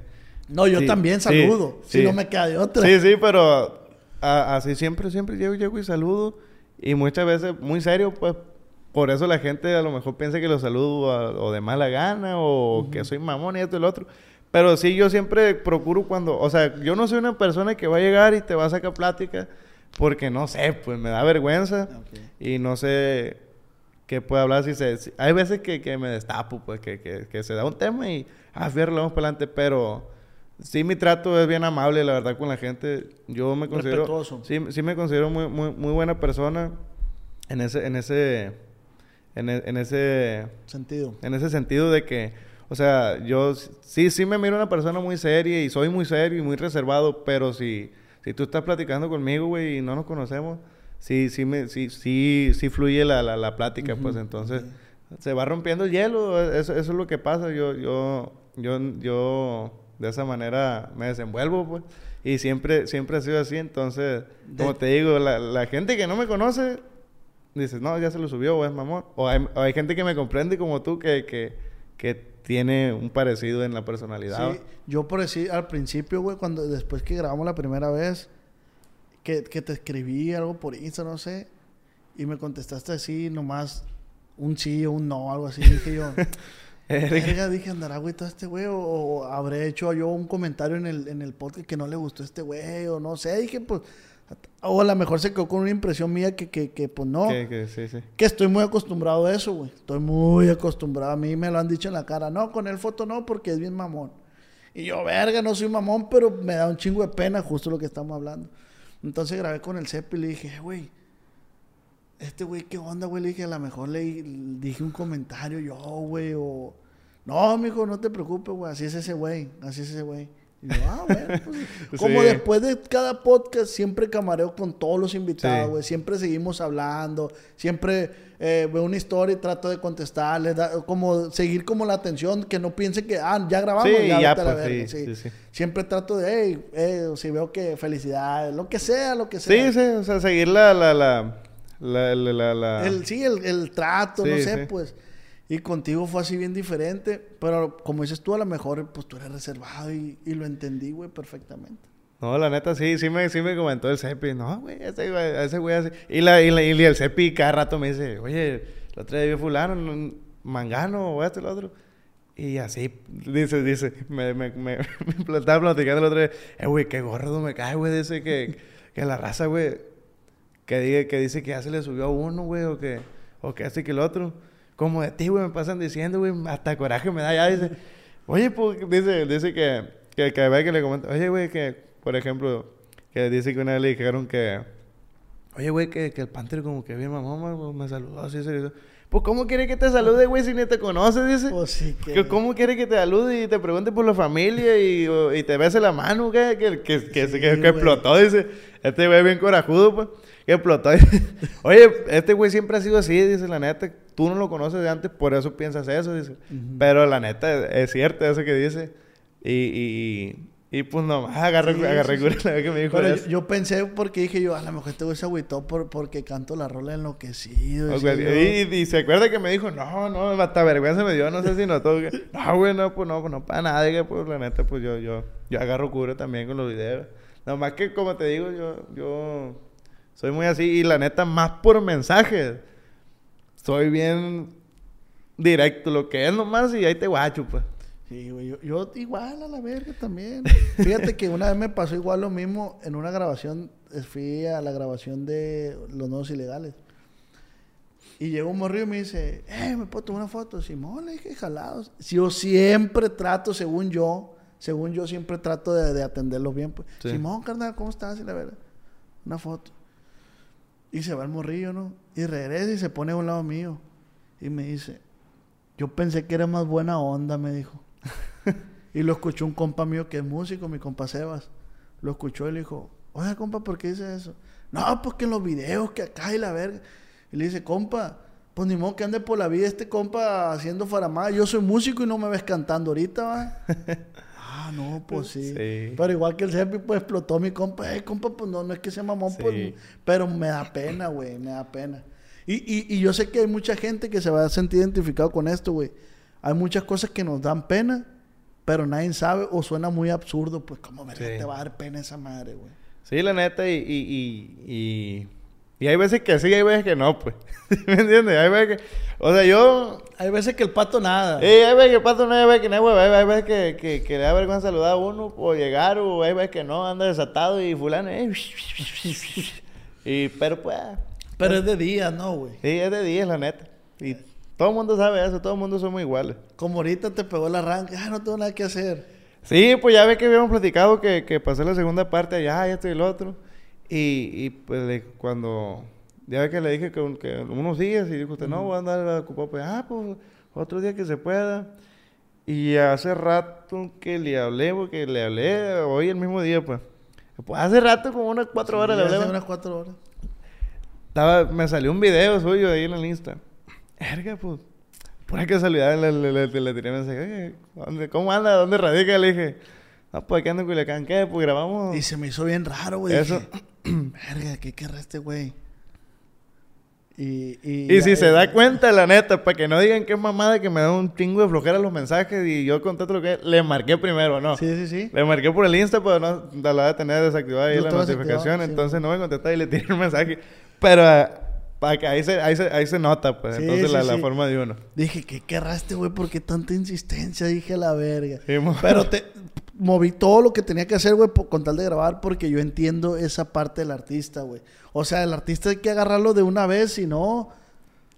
No, yo Sí, también sí, saludo, si sí. no me queda de otra. Sí, sí, pero a- así siempre, siempre llego, llego y saludo. Y muchas veces, muy serio, pues, por eso la gente a lo mejor piensa que lo saludo a- o de mala gana o que soy mamón y esto y lo otro. Pero sí, yo siempre procuro cuando, o sea, yo no soy una persona que va a llegar y te va a sacar plática porque no sé, pues me da vergüenza y no sé qué puedo hablar si se... si- hay veces que, que me destapo, pues, que, que, que se da un tema y, ah, fierro, vamos para adelante, pero... Sí, mi trato es bien amable, la verdad, con la gente. Yo me considero... Respetuoso. Sí, sí me considero muy, muy, muy buena persona en ese... En ese... En, e- en ese... Sentido. En ese sentido de que... O sea, yo sí, sí me miro una persona muy seria y soy muy serio y muy reservado, pero si, si tú estás platicando conmigo, güey, y no nos conocemos, sí, sí, me, sí, sí, sí fluye la, la, la plática, pues entonces se va rompiendo el hielo, eso, eso es lo que pasa, yo, yo, yo, yo de esa manera me desenvuelvo, pues, y siempre, siempre ha sido así, entonces, como De- te digo, la, la gente que no me conoce, dices, no, ya se lo subió, o es mamón. O hay, o hay gente que me comprende como tú que, que, que tiene un parecido en la personalidad. Sí, yo por decir al principio, güey, cuando después que grabamos la primera vez, que, que te escribí algo por Insta, no sé, y me contestaste así, nomás un sí o un no, algo así, dije yo. [laughs] Verga, dije, andará güey todo este güey, o, o habré hecho yo un comentario en el, en el podcast que no le gustó a este güey, o no sé, dije, pues, o a lo mejor se quedó con una impresión mía que, que, que pues no. Que, que sí, sí. Que estoy muy acostumbrado a eso, güey. Estoy muy acostumbrado. A mí me lo han dicho en la cara. No, con el foto no, porque es bien mamón. Y yo, verga, no soy mamón, pero me da un chingo de pena, justo lo que estamos hablando. Entonces grabé con el CEP y le dije, "Eh, güey, este güey, ¿qué onda, güey? Le dije, a lo mejor le dije un comentario yo, güey, o... No, mijo, no te preocupes, güey, así es ese güey, así es ese güey. Y yo, ah, bueno, pues, [laughs] como Sí. después de cada podcast siempre camareo con todos los invitados, Sí. güey, siempre seguimos hablando, siempre eh, veo una historia y trato de contestarles, da- como seguir como la atención, que no piense que, ah, ya grabamos, Sí, ya, ya, la pues, verga", sí, sí, sí. Siempre trato de, hey, eh, si veo que felicidades, lo que sea, lo que sea. Sí, sí, o sea, seguir la, la, la, la, la, la- la- El, sí, el, el trato, no sé, pues. Y contigo fue así bien diferente. Pero como dices tú, a lo mejor, pues tú eres reservado y, y lo entendí, güey, perfectamente. No, la neta, sí, sí me, sí me comentó el Cepi. No, güey, ese ese güey así. Y, la, y, la, y el Cepi cada rato me dice, oye, la otra vez vi fulano, no- mangano, o esto y lo otro. Y así, dice, dice, me, me, me, [laughs] me estaba platicando el otro día, eh, güey, qué gordo me cae, güey, dice que, que la raza, güey, que, diga, que dice que ya se le subió a uno, güey, o que, o que así que el otro. Como de ti, güey, me pasan diciendo, güey, hasta coraje me da ya, dice. Oye, pues, dice, dice que, que, que, ve que le comenta, oye, güey, que, por ejemplo, que dice que una vez le dijeron que, oye, güey, que, que el Panther como que bien me, me saludó así, así, así. Pues, ¿cómo quiere que te salude, güey, si ni te conoce, dice? Pues sí, Que. ¿Cómo quiere que te salude y te pregunte por la familia y, y te bese la mano? Que, que, que, Sí, que- que güey. explotó, dice. Este güey bien corajudo, pues. Que explotó. [laughs] Oye, este güey siempre ha sido así, dice la neta. Tú no lo conoces de antes, por eso piensas eso, dice. Pero la neta, es cierto eso que dice. Y, y, y, pues nomás agarré, Sí, agarré sí, cura sí. la vez que me dijo Pero yo, yo pensé porque dije yo, a lo mejor este güey se agüitó por, porque canto la rola enloquecido. Yo. y, y se acuerda que me dijo, no, no, hasta vergüenza me dio, no sé si notó. que, [laughs] no, güey, no, pues no, pues no para nada. Dije, pues la neta, pues yo, yo, yo agarro cura también con los videos. Nomás que, como te digo, yo, yo soy muy así. Y la neta, más por mensajes. Soy bien directo, lo que es nomás, y ahí te guacho, pues. Sí, güey, yo, yo igual a la verga también. Fíjate que una vez me pasó igual lo mismo en una grabación, eh, fui a la grabación de Los Nuevos Ilegales. Y llegó un morrillo y me dice, eh, ¿me puedo tomar una foto? Simón, le dije, jalados. Si Yo siempre trato, según yo, según yo siempre trato de, de atenderlos bien. Pues. Sí. Simón, carnal, ¿cómo estás? Y la verdad, una foto. Y se va el morrillo, ¿no? Y regresa y se pone a un lado mío. Y me dice, yo pensé que era más buena onda, me dijo. [laughs] y lo escuchó un compa mío que es músico, mi compa Sebas. Lo escuchó y le dijo, oye, compa, ¿por qué dice eso? No, pues que en los videos, que acá y la verga. Y le dice, compa, pues ni modo que ande por la vida este compa haciendo faramada. Yo soy músico y no me ves cantando ahorita, va. [laughs] ah, no, pues sí. Sí. Pero igual que el Serpi, pues explotó mi compa. Eh, compa, pues no, no es que sea mamón, Sí. pues, pero me da pena, güey, me da pena. Y, y, y yo sé que hay mucha gente que se va a sentir identificado con esto, güey. Hay muchas cosas que nos dan pena, pero nadie sabe o suena muy absurdo. Pues, ¿cómo verga Sí. te va a dar pena esa madre, güey? Sí, la neta, y, y, y, y, y hay veces que sí, hay veces que no, pues. [laughs] ¿Me entiendes? Hay veces que... O sea, yo... Hay veces que el pato nada. Eh, hay veces que pato no, hay veces que no, güey. Hay veces que, que, que le da vergüenza saludar a uno o llegar, o hay veces que no, anda desatado y fulano, eh. [laughs] Y, pero pues... pero es de día, ¿no, güey? Sí, es de 10, la neta. Y todo el mundo sabe eso, todo el mundo somos iguales. Como ahorita te pegó el arranque, ah, no tengo nada que hacer. Sí, pues ya ve que habíamos platicado que, que pasé la segunda parte allá y esto y lo otro. Y, y pues le- cuando... Ya ve que le dije que, que unos días y dijo usted, no, voy a andar ocupado. Pues, ah, pues otro día que se pueda. Y hace rato que le hablé, porque le hablé hoy el mismo día, pues. Pues hace rato, como unas cuatro horas le hablé. hace unas cuatro horas. Estaba, me salió un video suyo ahí en el Insta. Erga, pues. Pura casualidad le, le, le, le tiré mensaje. Oye, ¿dónde- ¿cómo anda? ¿Dónde radica? Le dije, no, pues aquí ando en Culiacán. ¿Qué? Pues grabamos. Y se me hizo bien raro, güey. Eso. Verga, ¿qué querrá este güey? Y, y, Y si se da cuenta, la neta, para que no digan que es mamada que me da un chingo de flojera los mensajes y yo contesto lo que es, le marqué primero, ¿no? Sí, sí, sí. Le marqué por el Insta, pero no, la la de tener desactivada ahí la notificación, sí, entonces no me contesta y le tiré un mensaje. Pero ahí se, ahí se, ahí se nota, pues, Sí, entonces sí, la, la sí. forma de uno. Dije, ¿qué querrá este güey? ¿Por qué tanta insistencia? Dije, la verga. Pero [laughs] te moví todo lo que tenía que hacer, güey, con tal de grabar, porque yo entiendo esa parte del artista, güey. O sea, el artista hay que agarrarlo de una vez, si no,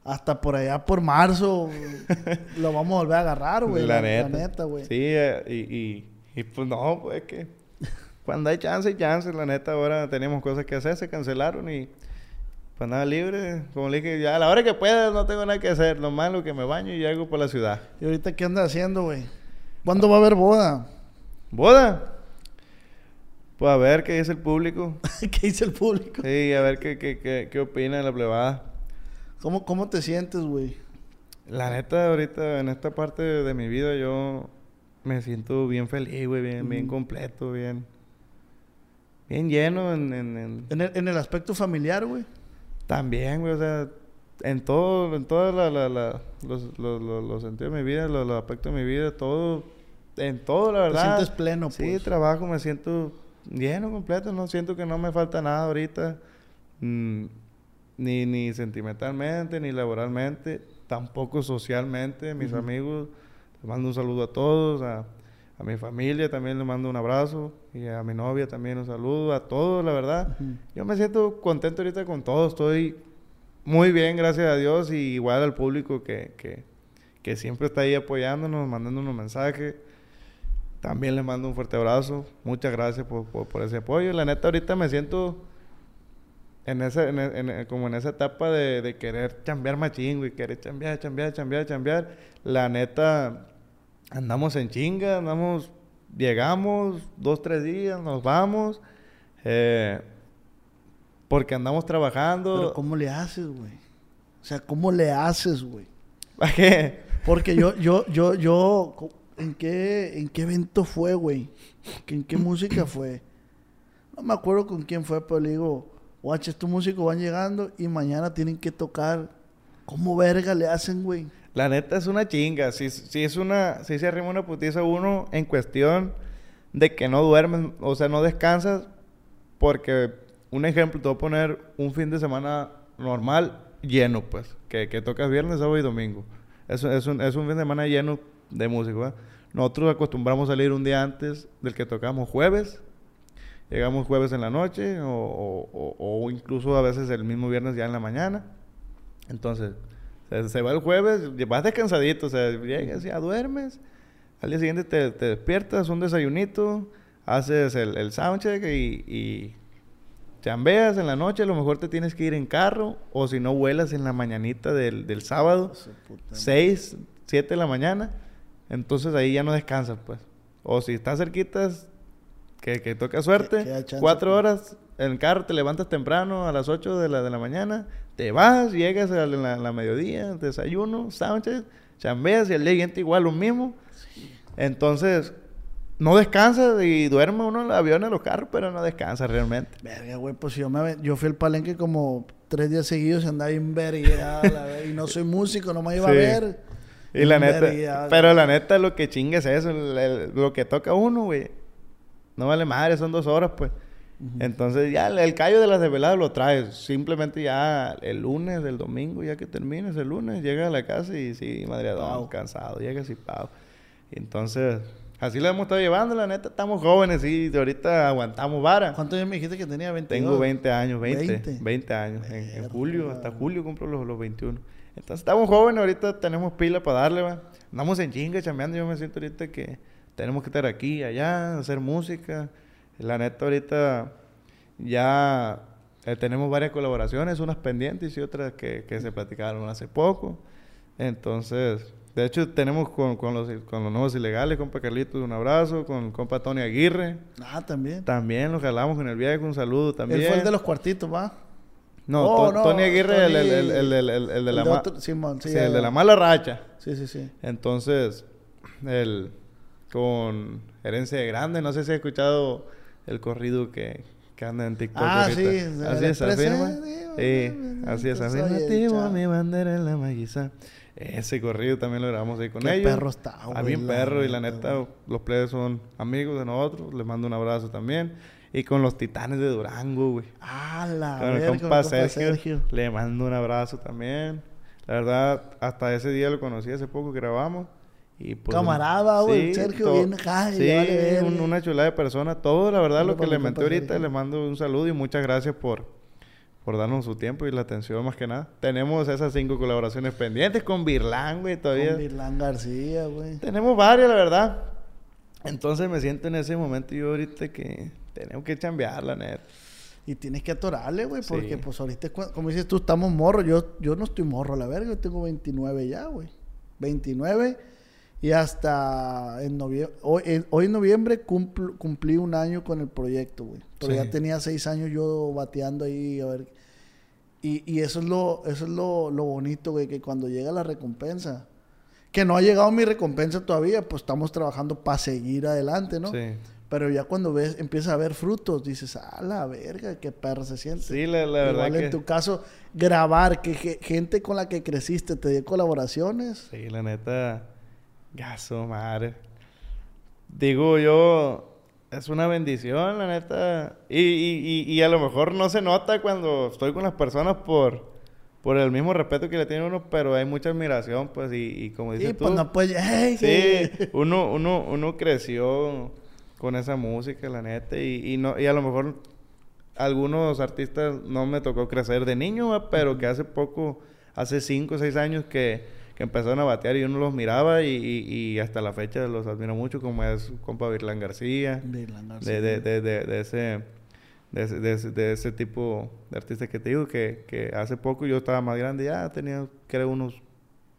hasta por allá por marzo [laughs] lo vamos a volver a agarrar, güey. la, La, neta. güey. Sí, eh, y, y, y pues no, pues que [laughs] cuando hay chance, hay chance. La neta, ahora teníamos cosas que hacer, se cancelaron y pues nada, libre. Como le dije, ya a la hora que pueda no tengo nada que hacer. Lo malo que me baño y llego por la ciudad. ¿Y ahorita qué andas haciendo, güey? ¿Cuándo va a haber boda? ¿Boda? Pues a ver qué dice el público. [laughs] ¿Qué dice el público? Sí, a ver qué, qué, qué, qué opina la plebada. ¿Cómo, cómo te sientes, güey? La neta, ahorita en esta parte de mi vida yo me siento bien feliz, güey, bien, bien Ujú. completo, bien... Bien lleno en, en, en- En el, en el aspecto familiar, güey. También, güey, o sea, en todo, en todos la, la, la- los, los, los, los sentidos de mi vida, los, aspectos de mi vida, todo, en todo, la Te verdad. sientes pleno, Sí, pues. trabajo, me siento lleno completo, no siento que no me falta nada ahorita, mm, ni, ni sentimentalmente, ni laboralmente, tampoco socialmente, mis amigos, les mando un saludo a todos, a, a, mi familia también les mando un abrazo, y a mi novia también un saludo, a todos, la verdad. Yo me siento contento ahorita con todos, estoy muy bien, gracias a Dios, y igual al público que, que, que siempre está ahí apoyándonos, mandándonos mensajes. También les mando un fuerte abrazo. Muchas gracias por, por, ese apoyo. La neta, ahorita me siento en ese, en, como en esa etapa de, de querer chambear machín, güey. Querer chambear, chambear, chambear, chambear. La neta, andamos en chinga, andamos... Llegamos dos, tres días, nos vamos. Eh, porque andamos trabajando. Pero ¿cómo le haces, güey? O sea, ¿cómo le haces, güey? [laughs] ¿Para qué? Porque yo, yo, yo, yo, ¿en qué, en qué evento fue, güey? ¿En qué [clears throat] música fue? No me acuerdo con quién fue, pero le digo, guacha, estos músicos van llegando y mañana tienen que tocar. ¿Cómo verga le hacen, güey? La neta es una chinga. Si, si es una, si se arrima una putiza uno en cuestión de que no duermes, o sea, no descansas, porque un ejemplo, te voy a poner un fin de semana normal, lleno, pues, que, que tocas viernes, sábado y domingo. Es, es, un, es un fin de semana lleno de música. Nosotros acostumbramos a salir un día antes del que tocamos jueves. Llegamos jueves en la noche o, o, incluso a veces el mismo viernes ya en la mañana. Entonces, se, va el jueves, vas descansadito, o sea, llegas, ya duermes. Al día siguiente te, te despiertas, un desayunito, haces el, el soundcheck y, y chambeas en la noche, a lo mejor te tienes que ir en carro, o si no vuelas en la mañanita del, del sábado, 6, 7 de la mañana, entonces ahí ya no descansas, pues. O si estás cerquitas, que, que toca suerte, cuatro pues. horas en carro, te levantas temprano a las 8 de la, de la mañana, te vas, llegas a la, mediodía, desayuno, sánchez, chambeas y al día siguiente igual lo mismo. Entonces, no descansa y duerme uno en el avión, en los carros, pero no descansa realmente. Verga, güey, pues yo, me, yo fui al palenque como tres días seguidos y andaba en verga, y no soy músico, no me iba a ver. Y la neta, pero la neta lo que chingue es eso, lo que toca uno, güey. No vale madre, son dos horas, pues. Entonces ya el, callo de las desveladas lo traes. Simplemente ya el lunes, el domingo, ya que termines el lunes, llegas a la casa y sí, madre, cansado, llegas y pavo. Entonces, Así lo hemos estado llevando, la neta, estamos jóvenes y ahorita aguantamos vara. ¿Cuántos años me dijiste que tenía? 22? Tengo 20 años, 20. 20, años. En, julio, hasta julio cumplo los, los 21. Entonces estamos jóvenes, ahorita tenemos pila para darle, va. Andamos en chinga, chambeando. Yo me siento ahorita que tenemos que estar aquí, allá, hacer música. La neta, ahorita ya eh, tenemos varias colaboraciones, unas pendientes y otras que, que se platicaron hace poco. Entonces, de hecho, tenemos con, con, los, con los nuevos ilegales, compa Carlitos, un abrazo, con compa Tony Aguirre. Ah, también. También los jalamos en el viaje, un saludo también. Él fue el de los cuartitos, ¿va? No, oh, Tony Aguirre, el, el, el, el, el, de la sí, el de la mala racha. Sí, sí, sí. Entonces, el con herencia de grande, no sé si has escuchado el corrido que, que anda en TikTok. Ah, sí, así es, afirma. Sí, así es, afirmativo, mi bandera en la maguiza. Ese corrido también lo grabamos ahí con ellos. perro está, güey. A bien perro, y la neta, los plebes son amigos de nosotros. Les mando un abrazo también. Y con los titanes de Durango, güey. Ah, la Con el compa, Sergio, Le mando un abrazo también. La verdad, hasta ese día lo conocí hace poco, grabamos. Y pues, Camarada, güey. Sergio, bien Sí, una chulada de persona. Todo, la verdad, lo que le menté ahorita, le mando un saludo y muchas gracias por por darnos su tiempo y la atención más que nada. Tenemos esas cinco colaboraciones pendientes con Birlán, güey, todavía. Con Birlán García, güey. Tenemos varias, la verdad. Entonces me siento en ese momento yo ahorita que tenemos que chambear, la neta. Y tienes que atorarle, güey, porque pues ahorita, como dices tú, estamos morros. Yo, yo no estoy morro, la verga, yo tengo 29 ya, güey. 29 y hasta en noviembre, hoy en, hoy en noviembre cumplí un año con el proyecto, güey. Pero ya tenía seis años yo bateando ahí, a ver. Y, y eso es lo, eso es lo, lo bonito, güey, que cuando llega la recompensa, que no ha llegado mi recompensa todavía, pues estamos trabajando para seguir adelante, ¿no? Sí. Pero ya cuando ves, empieza a ver frutos, dices, ah, la verga, qué perro se siente. Sí, la, la Igual verdad. en tu caso, grabar, que, gente con la que creciste te dé colaboraciones. Sí, la neta Gaso, madre. Digo yo, es una bendición, la neta. Y, y, y, y a lo mejor no se nota cuando estoy con las personas por, por el mismo respeto que le tiene uno, pero hay mucha admiración, pues, y, y como dices Sí, tú. pues no puede... ¡Ey! Sí, uno, uno, uno creció con esa música, la neta, y, y, no, y a lo mejor algunos artistas no me tocó crecer de niño, pero que hace poco, hace 5 o 6 años que, que empezaron a batear y uno los miraba y, y, y hasta la fecha los admiro mucho, como es su compa Virlán García, García. de, de, de, de, de ese... De ese, de, tipo de artistas que te digo, que, que hace poco yo estaba más grande ya, tenía creo unos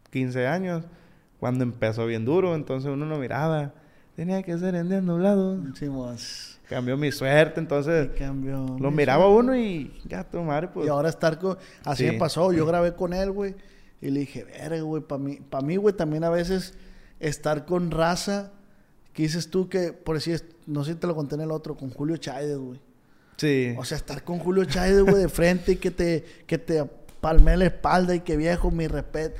15 años, cuando empezó bien duro, entonces uno lo miraba, tenía que ser en día nublado, Sí, cambió mi suerte, entonces cambió lo mi miraba uno y ya tu madre, pues. Y ahora estar con... Así Sí. me pasó. Yo grabé con él, güey. Y le dije, verga, güey, para mí, para mí, güey, también a veces estar con raza... Que dices tú que, por decir, no sé si te lo conté en el otro, con Julio Chávez, güey. Sí. O sea, estar con Julio Chávez, güey, de frente y que te, que te palme la espalda y que viejo, mi respeto.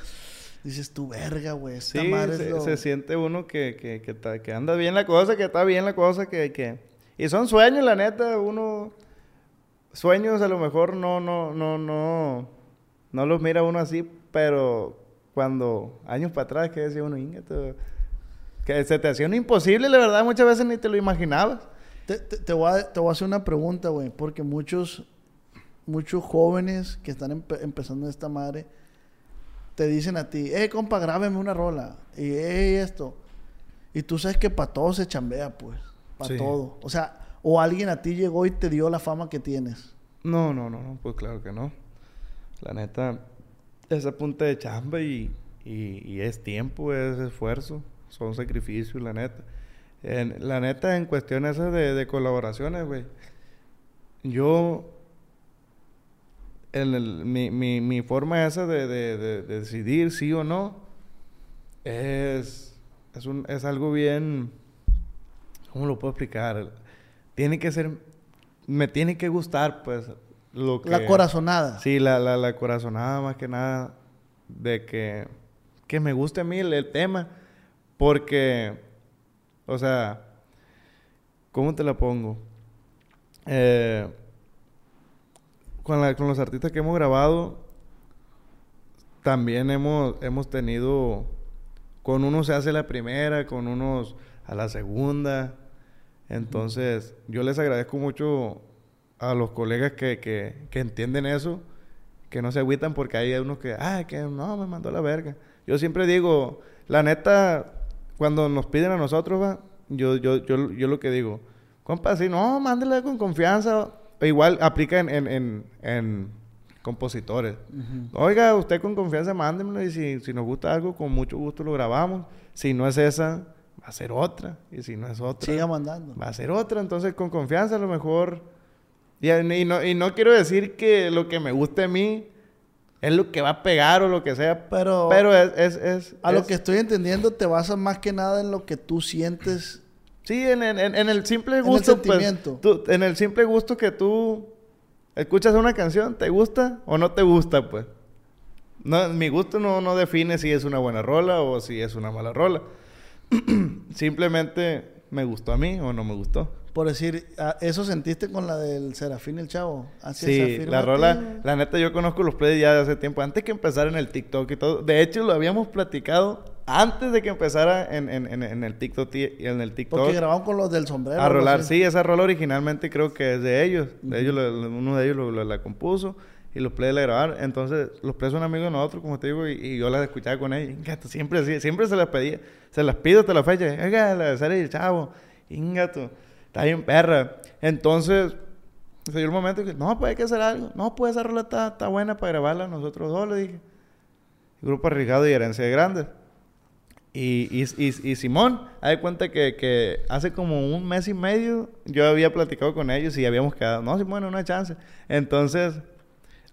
Dices tú, verga, güey, esta Sí, madre es se, lo- se siente uno que, que, que, ta- que anda bien la cosa, que está bien la cosa, que, que... Y son sueños, la neta, uno... Sueños a lo mejor no, no, no, no... No los mira uno así, pero cuando... Años para atrás que decía uno, Que se te hacía un imposible, la verdad, muchas veces ni te lo imaginabas. Te, te- te voy a, te voy a hacer una pregunta, güey, porque muchos, muchos jóvenes que están empe- empezando esta madre te dicen a ti, eh, compa, grábeme una rola. Y, eh, esto. Y tú sabes que para todo se chambea, pues. Para Sí. todo. O sea, o alguien a ti llegó y te dio la fama que tienes. No, no, no, no, pues claro que no. La neta, esa punta de chamba y, y, es tiempo, es esfuerzo, son sacrificios, la neta. La neta, en cuestiones esas de, de colaboraciones, güey, yo, en el- mi, mi, mi forma esa de, de- de decidir sí o no, es, es, un, es algo bien, ¿cómo lo puedo explicar? Tiene que ser, me tiene que gustar, pues, lo que... La corazonada. Sí, la, la, la corazonada más que nada de que, que me guste a mí el, el tema. Porque, o sea, ¿cómo te la pongo? Eh, con, la- con los artistas que hemos grabado, también hemos, hemos tenido, con unos se hace la primera, con unos a la segunda. Entonces, yo les agradezco mucho a los colegas que, que, que entienden eso, que no se agüitan porque hay unos que, ah, que no, me mandó la verga. Yo siempre digo, la neta, cuando nos piden a nosotros, va, yo, yo, yo, yo lo que digo, compa, sí, no, mándela con confianza. O Igual aplica en, en, en, en compositores. Oiga, usted con confianza mándemelo y si, si nos gusta algo, con mucho gusto lo grabamos. Si no es esa, va a ser otra. Y si no es otra, Siga mandando. va a ser otra. Entonces, con confianza a lo mejor... Y, y no, y no quiero decir que lo que me guste a mí es lo que va a pegar o lo que sea. Pero, Pero es... es, es- a lo es- que estoy entendiendo te basas más que nada en lo que tú sientes. Sí, en, en- en- en el simple el gusto. pues, sentimiento. tú- en el simple gusto que tú escuchas una canción, ¿te gusta o no te gusta, pues? No, mi gusto no, no define si es una buena rola o si es una mala rola. [clears throat] Simplemente me gustó a mí o no me gustó. Por decir, ah, eso sentiste con la del Serafín el Chavo. Así Sí, la rola, la neta yo conozco los plays ya de hace tiempo, antes que empezar en el TikTok y todo. De hecho, lo habíamos platicado antes de que empezara en, en, en, en el TikTok y en el TikTok. Porque grabaron con los del sombrero. A rolar, sí, esa rola originalmente creo que es de ellos. De uno de ellos lo, lo- la compuso y los plays la grabaron. Entonces, los plays son amigos de nosotros, como te digo, y, y yo las escuchaba con ellos. Ingato, siempre siempre se las pedía. Se las pido hasta la fecha. Oiga, la de Sara y el chavo. Ingato, está bien perra. Entonces, se dio el momento que, no, pues hay que hacer algo. No, pues esa rola está, está buena para grabarla nosotros dos, le dije. Grupo Arriesgado y Herencia de Grandes. Y, y, y, y Simón, de cuenta que, que hace como un mes y medio yo había platicado con ellos y habíamos quedado, no, Simón, una chance. Entonces,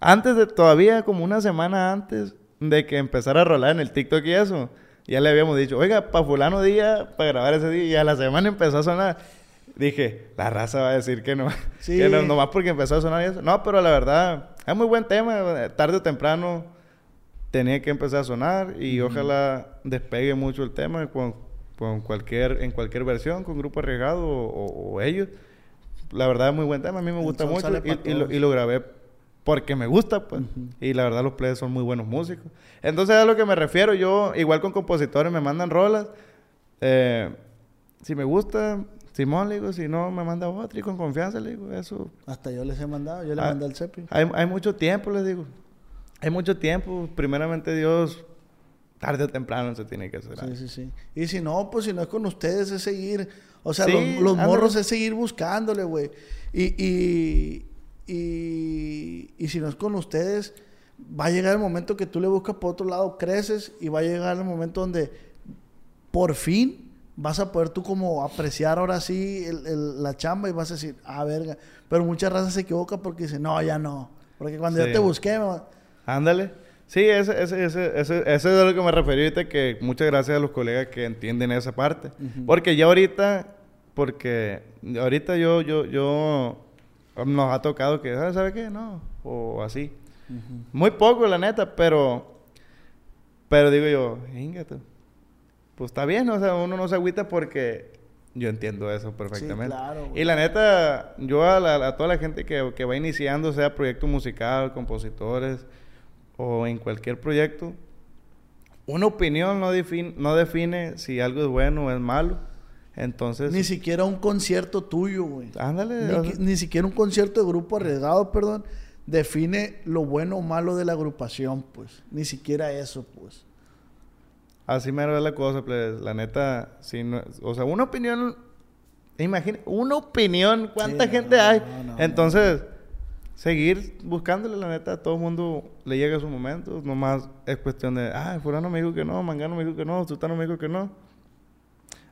antes de, todavía como una semana antes de que empezara a rolar en el TikTok y eso, ya le habíamos dicho, oiga, para fulano día, para grabar ese día, y a la semana empezó a sonar. Dije, la raza va a decir que no, [laughs] Sí. que no, nomás porque empezó a sonar eso. No, pero la verdad, es muy buen tema, tarde o temprano tenía que empezar a sonar y ojalá despegue mucho el tema con, con cualquier, en cualquier versión, con Grupo Arriesgado o, o ellos. La verdad es muy buen tema, a mí me gusta mucho y, lo, todos. y lo grabé porque me gusta, pues. Y la verdad los players son muy buenos músicos. Entonces a lo que me refiero, yo igual con compositores me mandan rolas. eh, si me gusta, Simón, le digo, si no, me manda otra y con confianza, le digo, eso. Hasta yo les he mandado, yo le Ah, mandé al Cepi. Hay, hay mucho tiempo, les digo. Hay mucho tiempo. Primeramente Dios, tarde o temprano se tiene que hacer. Sí, sí, sí. Y si no, pues si no es con ustedes, es seguir. O sea, Sí, los, morros es seguir buscándole, güey. Y, y, y, y si no es con ustedes, va a llegar el momento que tú le buscas por otro lado, creces y va a llegar el momento donde por fin vas a poder tú como apreciar ahora sí el- el- la chamba y vas a decir, ah, verga. Pero muchas razas se equivoca porque dicen, no, ya no. Porque cuando Sí. yo te busqué, me- Ándale. Sí, ese, ese, ese, ese, es a lo que me referí ahorita, que muchas gracias a los colegas que entienden esa parte. Porque ya ahorita, porque ahorita yo, yo, yo, nos ha tocado que, "Ah, ¿sabe qué? No, o así. Muy poco, la neta, pero, pero digo yo, "Íngate". Pues está bien, o sea, uno no se agüita porque yo entiendo eso perfectamente. claro, güey. y la neta, yo a, la- a toda la gente que, que va iniciando, sea proyecto musical, compositores o en cualquier proyecto, una opinión no define, no define si algo es bueno o es malo. Entonces, ni siquiera un concierto tuyo, güey. ándale. Ni, o que- sea, ni siquiera un concierto de grupo arriesgado, perdón, define lo bueno o malo de la agrupación, pues. Ni siquiera eso, pues. Así me es la cosa, pues, la neta, si no, o sea, una opinión, imagina, una opinión, ¿cuánta Sí, gente no, hay? no, Entonces, seguir buscándole, la neta, a todo el mundo le llega su momento, nomás es cuestión de, ah, fulano me dijo que no, mangano me dijo que no, tutano me dijo que no.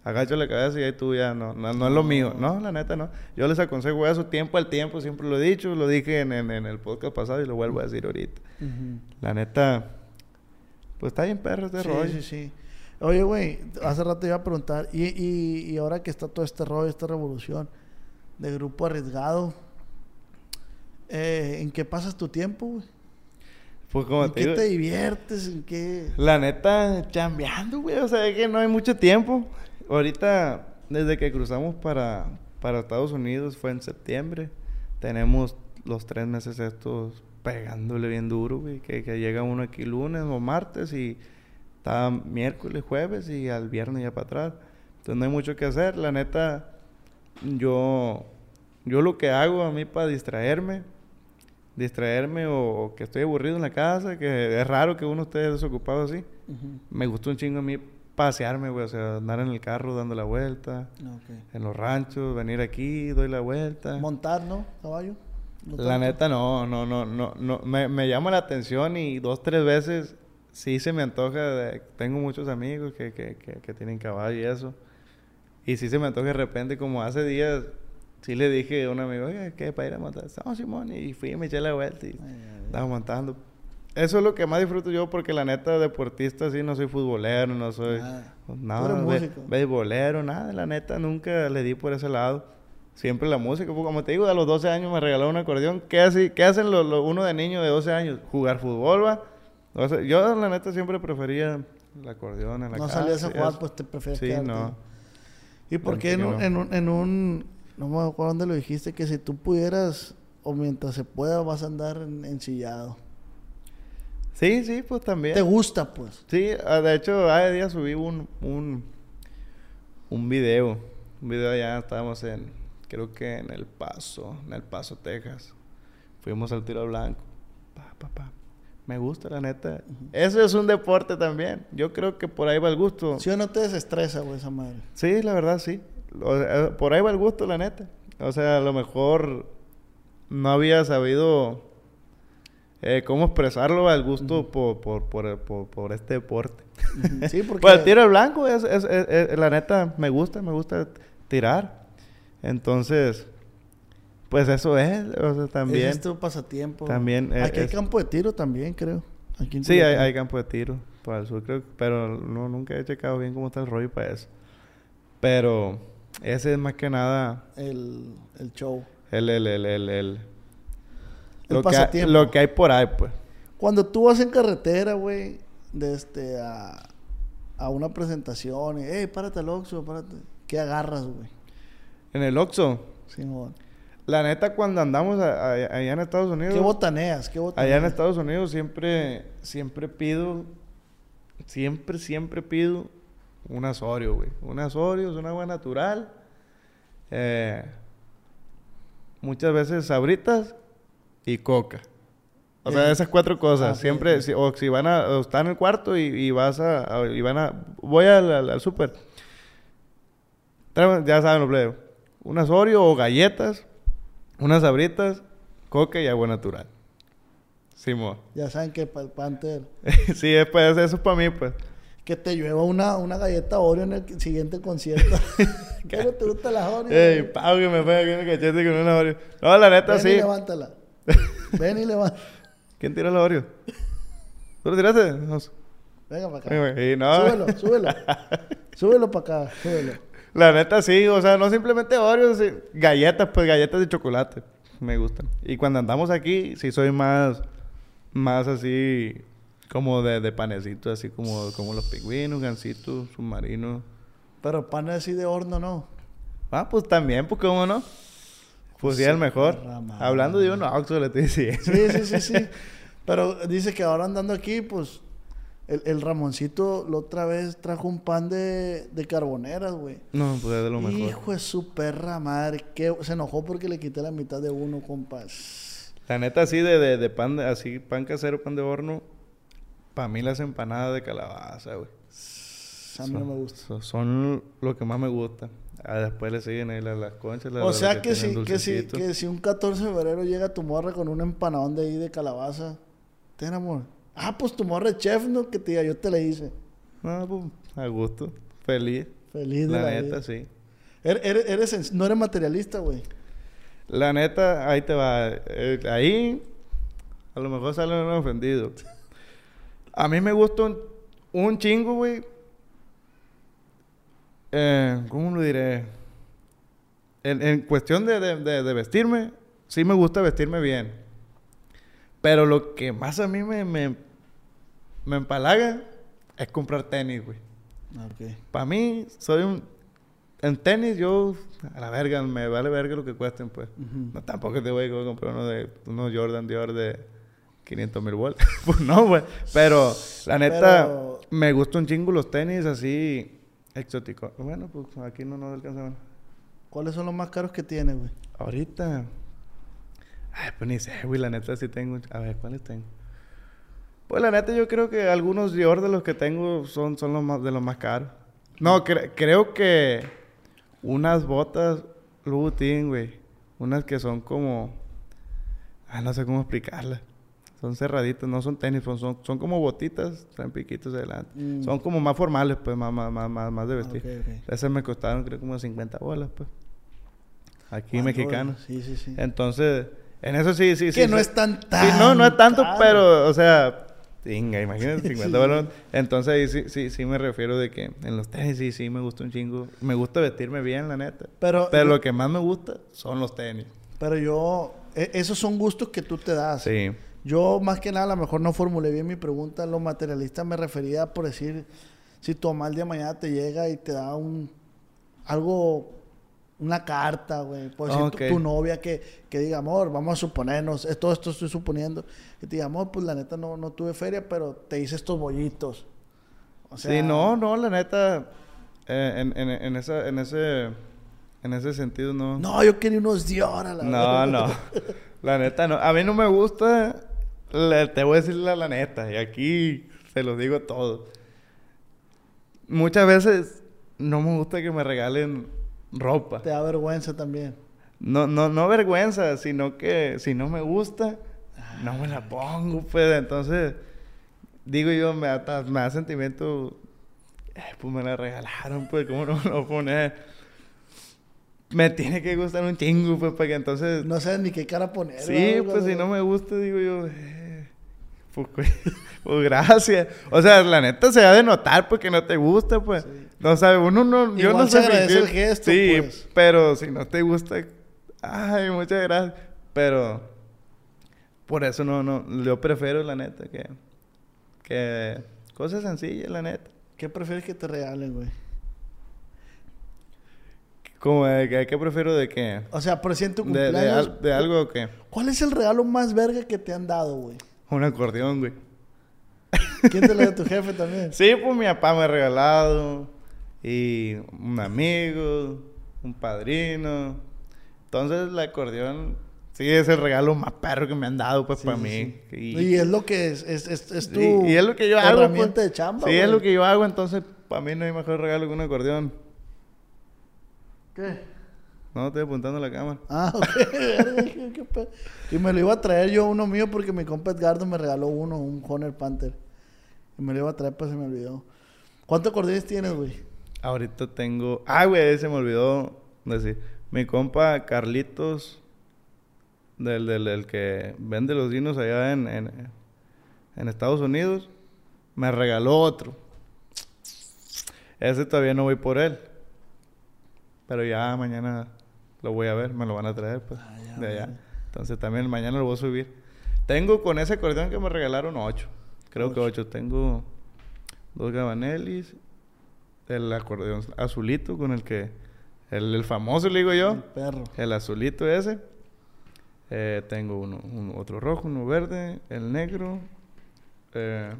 Agacha la cabeza y ahí tú ya, no, no, no es lo mío. No, la neta no. Yo les aconsejo eso tiempo al tiempo, siempre lo he dicho, lo dije en, en- en el podcast pasado y lo vuelvo a decir ahorita. La neta, pues está bien perro este Sí, rollo. sí, sí. Oye, güey, hace rato iba a preguntar, y, y, y ahora que está todo este rollo, esta revolución de grupo arriesgado, eh, ¿en qué pasas tu tiempo, güey? Pues como ¿En te qué digo, te diviertes? ¿En qué...? la neta, chambeando, güey. O sea, es que no hay mucho tiempo. Ahorita, desde que cruzamos para, para Estados Unidos, fue en septiembre. Tenemos los tres meses estos pegándole bien duro, güey. Que, que llega uno aquí lunes o martes y está miércoles, jueves y al viernes ya para atrás. Entonces no hay mucho que hacer. La neta, yo, yo lo que hago a mí para distraerme, distraerme o, o que estoy aburrido en la casa, que es raro que uno esté desocupado así. Me gusta un chingo a mí pasearme, güey, o sea, andar en el carro dando la vuelta, en los ranchos, venir aquí, doy la vuelta. ¿Montar, no? ¿Caballo? No La tanto. neta no, no, no, no, no, me, me llama la atención y dos, tres veces sí se me antoja, de- tengo muchos amigos que, que, que, que tienen caballo y eso, y sí se me antoja de repente, como hace días, sí le dije a un amigo, oye, ¿qué? Para ir a montar, no, Simón, y fui y me eché la vuelta y estaba montando. Eso es lo que más disfruto yo porque la neta deportista sí no soy futbolero, no soy Nada. nada, be- beisbolero, nada, la neta nunca le di por ese lado. Siempre la música, porque como te digo, a los 12 años me regaló un acordeón. ¿Qué, hace, qué hacen los, los- uno de niño de 12 años? Jugar fútbol, va. O sea, yo la neta siempre prefería el acordeón en la No casa. salías a jugar, pues te prefieres Sí, quedarte. no. ¿Y por qué en un, no. en un, en un- no me acuerdo dónde lo dijiste, que si tú pudieras, o mientras se pueda, vas a andar en- ensillado? Sí, sí, pues también. ¿Te gusta, pues? Sí, ah, de hecho, hace día subí un, un, un video. Un video allá, estábamos en, creo que en El Paso, en El Paso, Texas. Fuimos al tiro blanco. Pa, pa, pa. Me gusta, la neta. Eso es un deporte también. Yo creo que por ahí va el gusto. ¿Sí o no te desestresa, güey, esa madre? Sí, la verdad, sí. O sea, por ahí va el gusto, la neta. O sea, a lo mejor no había sabido eh, cómo expresarlo al gusto por, por, por, por, por este deporte. Sí, porque... [laughs] Pues el tiro al blanco, es, es, es- es- la neta, me gusta, me gusta tirar. Entonces, pues eso es, o sea, también. Ese es tu pasatiempo. También es- Aquí hay es- campo de tiro también, creo. Aquí Sí, hay, campo de tiro por el sur, creo, pero no, nunca he checado bien cómo está el rollo para eso. Pero ese es más que nada El, el show. el, el, el, el, el- El lo, que, pasatiempo. lo que hay por ahí, pues. Cuando tú vas en carretera, güey, de este a... a una presentación y, hey, párate al Oxxo, párate. ¿Qué agarras, güey? En el Oxxo. Simón. La neta, cuando andamos a- a- allá en Estados Unidos... ¿Qué botaneas? ¿Qué botaneas? Allá en Estados Unidos siempre, siempre pido, siempre, siempre pido un Asorio, güey. Un Asorio, es un agua natural. Eh, muchas veces sabritas y coca. O sea, esas cuatro cosas. ah, siempre, ok. si- o si van a, o están en el cuarto y, y vas a, a- y van a, voy al, al, al súper. Ya saben lo plebe. Un Asorio o galletas, unas sabritas, coca y agua natural. Simón. Ya saben que para el Panther. [laughs] sí, es, pues, eso es para mí, pues. Que te llueva una, una galleta Oreo en el siguiente concierto. [laughs] ¿Qué no te gusta la Oreo? Ey, pau, que me pega aquí en el cachete con una Oreo. No, la neta, Ven y sí. levántala. [laughs] Ven y levántala. ¿Quién tiró la Oreo? ¿Tú lo tiraste? No. Venga para acá. Y no. Súbelo, súbelo. súbelo para acá, súbelo. La neta, sí. O sea, no simplemente Oreo, sí. Galletas, pues, galletas de chocolate. Me gustan. Y cuando andamos aquí, sí soy más... Más así... Como de, de panecito, así como, como los pingüinos, gansitos, submarinos. Pero pan así de horno, no. Ah, pues también, pues cómo no. Pues sí, el mejor. Hablando de un Oxxo, le estoy diciendo. Sí, sí, sí, sí. [laughs] Pero dice que ahora andando aquí, pues, el, el Ramoncito la otra vez trajo un pan de, de carboneras, güey. No, pues es de lo mejor. Hijo de su perra madre. Que se enojó porque le quité la mitad de uno, compas. La neta, así de, de, de pan, de- así, pan casero, pan de horno. Para mí las empanadas de calabaza, güey. A mí no me gusta. Son, son lo que más me gusta. Ah, después le siguen ahí las, las conchas. las- O las sea que, tienen si, que, si, que si un 14 de febrero llega tu morra con un empanadón de ahí de calabaza, ten amor. Ah, pues tu morra es chef, ¿no? Que te diga, yo te la hice. No, pues, a gusto. Feliz. Feliz de La la, neta, vida. sí. Eres en- no eres materialista, güey. La neta, ahí te va. Eh, ahí, a lo mejor sale un ofendido. A mí me gusta un, un chingo, güey. Eh, ¿Cómo lo diré? En, en cuestión de, de- de- de vestirme, sí me gusta vestirme bien. Pero lo que más a mí me, me, me empalaga es comprar tenis, güey. Ok. Para mí, soy un... En tenis, yo... A la verga, me vale verga lo que cuesten, pues. No, tampoco te voy a comprar uno de... Unos Jordan Dior de 500 mil vueltas. [laughs] pues no, güey. Pero, la neta, Pero- me gustan un chingo los tenis así... Exóticos. Bueno, pues aquí no nos alcanzamos. ¿Cuáles son los más caros que tienes, güey? Ahorita... Ay, pues ni sé, güey. La neta sí tengo... A ver, ¿cuáles tengo? Pues la neta yo creo que algunos Dior de los que tengo son, son los más, de los más caros. No, cre- creo que unas botas Louboutin, güey. Unas que son como... Ah, no sé cómo explicarlas. Son cerraditas, no son tenis, son, son, son como botitas, traen piquitos adelante. Mm. Son como más formales, pues, más, más, más, más, más de vestir. Ok, ok. Esas me costaron creo como 50 bolas, pues. Aquí mexicanos. no, Sí, sí, sí. Entonces, en eso sí, sí, sí. Que no sí. es tan, Sí, tan no, no es tanto, caro. pero, o sea, Tinga, imagínate, [laughs] 50 Sí. balones. Entonces ahí sí, sí, sí me refiero de que en los tenis sí, sí me gusta un chingo. Me gusta vestirme bien, la neta. Pero, Pero yo, lo que más me gusta son los tenis. pero yo, e- esos son gustos que tú te das. Sí. Yo más que nada a lo mejor no formulé bien mi pregunta. Lo materialista me refería por decir, si tu mamá el día de mañana te llega y te da un algo, una carta, güey. Por decir, tu- Ok. tu, novia que, que diga, amor, vamos a suponernos, todo esto estoy suponiendo. Que te diga, amor, pues la neta no, no tuve feria, pero te hice estos bollitos. O sea, sí, no, no, la neta, eh, en, en, en, esa, en, ese, en ese sentido no. No, yo quería unos Dior a la No, no. [laughs] La neta no. A mí no me gusta. la- te voy a decir la, la neta. Y aquí se los digo todo. Muchas veces no me gusta que me regalen ropa. Te da vergüenza también. No, no, no vergüenza, sino que si no me gusta, no me la pongo, pues. Entonces, digo yo, me da, me da sentimiento. eh, pues me la regalaron, pues, ¿cómo no me lo voy a poner? Me tiene que gustar un chingo, pues, para que entonces. No sabes ni qué cara poner. Sí, ¿verdad? pues si no me gusta, digo yo, eh, pues, pues, [laughs] pues, gracias. O sea, la neta se ha de notar porque no te gusta, pues. No sabe, uno no, yo Igual no sé agradece el gesto, Sí, pues. pero si no te gusta, ay, muchas gracias. Pero por eso no, no, yo prefiero la neta que, que cosas sencillas, la neta. ¿Qué prefieres que te regalen, güey? ¿Cómo? de ¿Qué, qué prefiero de qué? O sea, por si en tu ¿De, de, cumpleaños... al- de algo o qué? ¿Cuál es el regalo más verga que te han dado, güey? Un acordeón, güey. ¿Quién te lo dio tu jefe también? [laughs] Sí, pues mi papá me ha regalado. Y un amigo, un padrino. Entonces el acordeón, sí, es el regalo más perro que me han dado, pues, Sí, para sí, mí. sí. Y, Y es lo que es, es, es, es tu y- y es lo que yo hago. herramienta pues. de chamba, Sí, es lo que yo hago, entonces para mí no hay mejor regalo que un acordeón. ¿Qué? No, estoy apuntando a la cámara. Ah, ok. [laughs] Y me lo iba a traer yo uno mío porque mi compa Edgardo me regaló uno, un Honor Panther. Y me lo iba a traer, pues se me olvidó. ¿Cuántos acordeones tienes, güey? Ahorita tengo. Ah, güey, se me olvidó decir. Mi compa Carlitos, del, del, del que vende los dinos allá en, en, en Estados Unidos, me regaló otro. Ese todavía no voy por él. Pero ya mañana lo voy a ver, me lo van a traer, pues, Ah, ya, de allá. Entonces también mañana lo voy a subir. Tengo con ese acordeón que me regalaron ocho. Creo que ocho. Tengo dos Gabanelis, el acordeón azulito con el que... El, el famoso, le digo El yo. perro. El azulito ese. Eh, tengo uno, uno- otro rojo, uno verde, el negro. eh,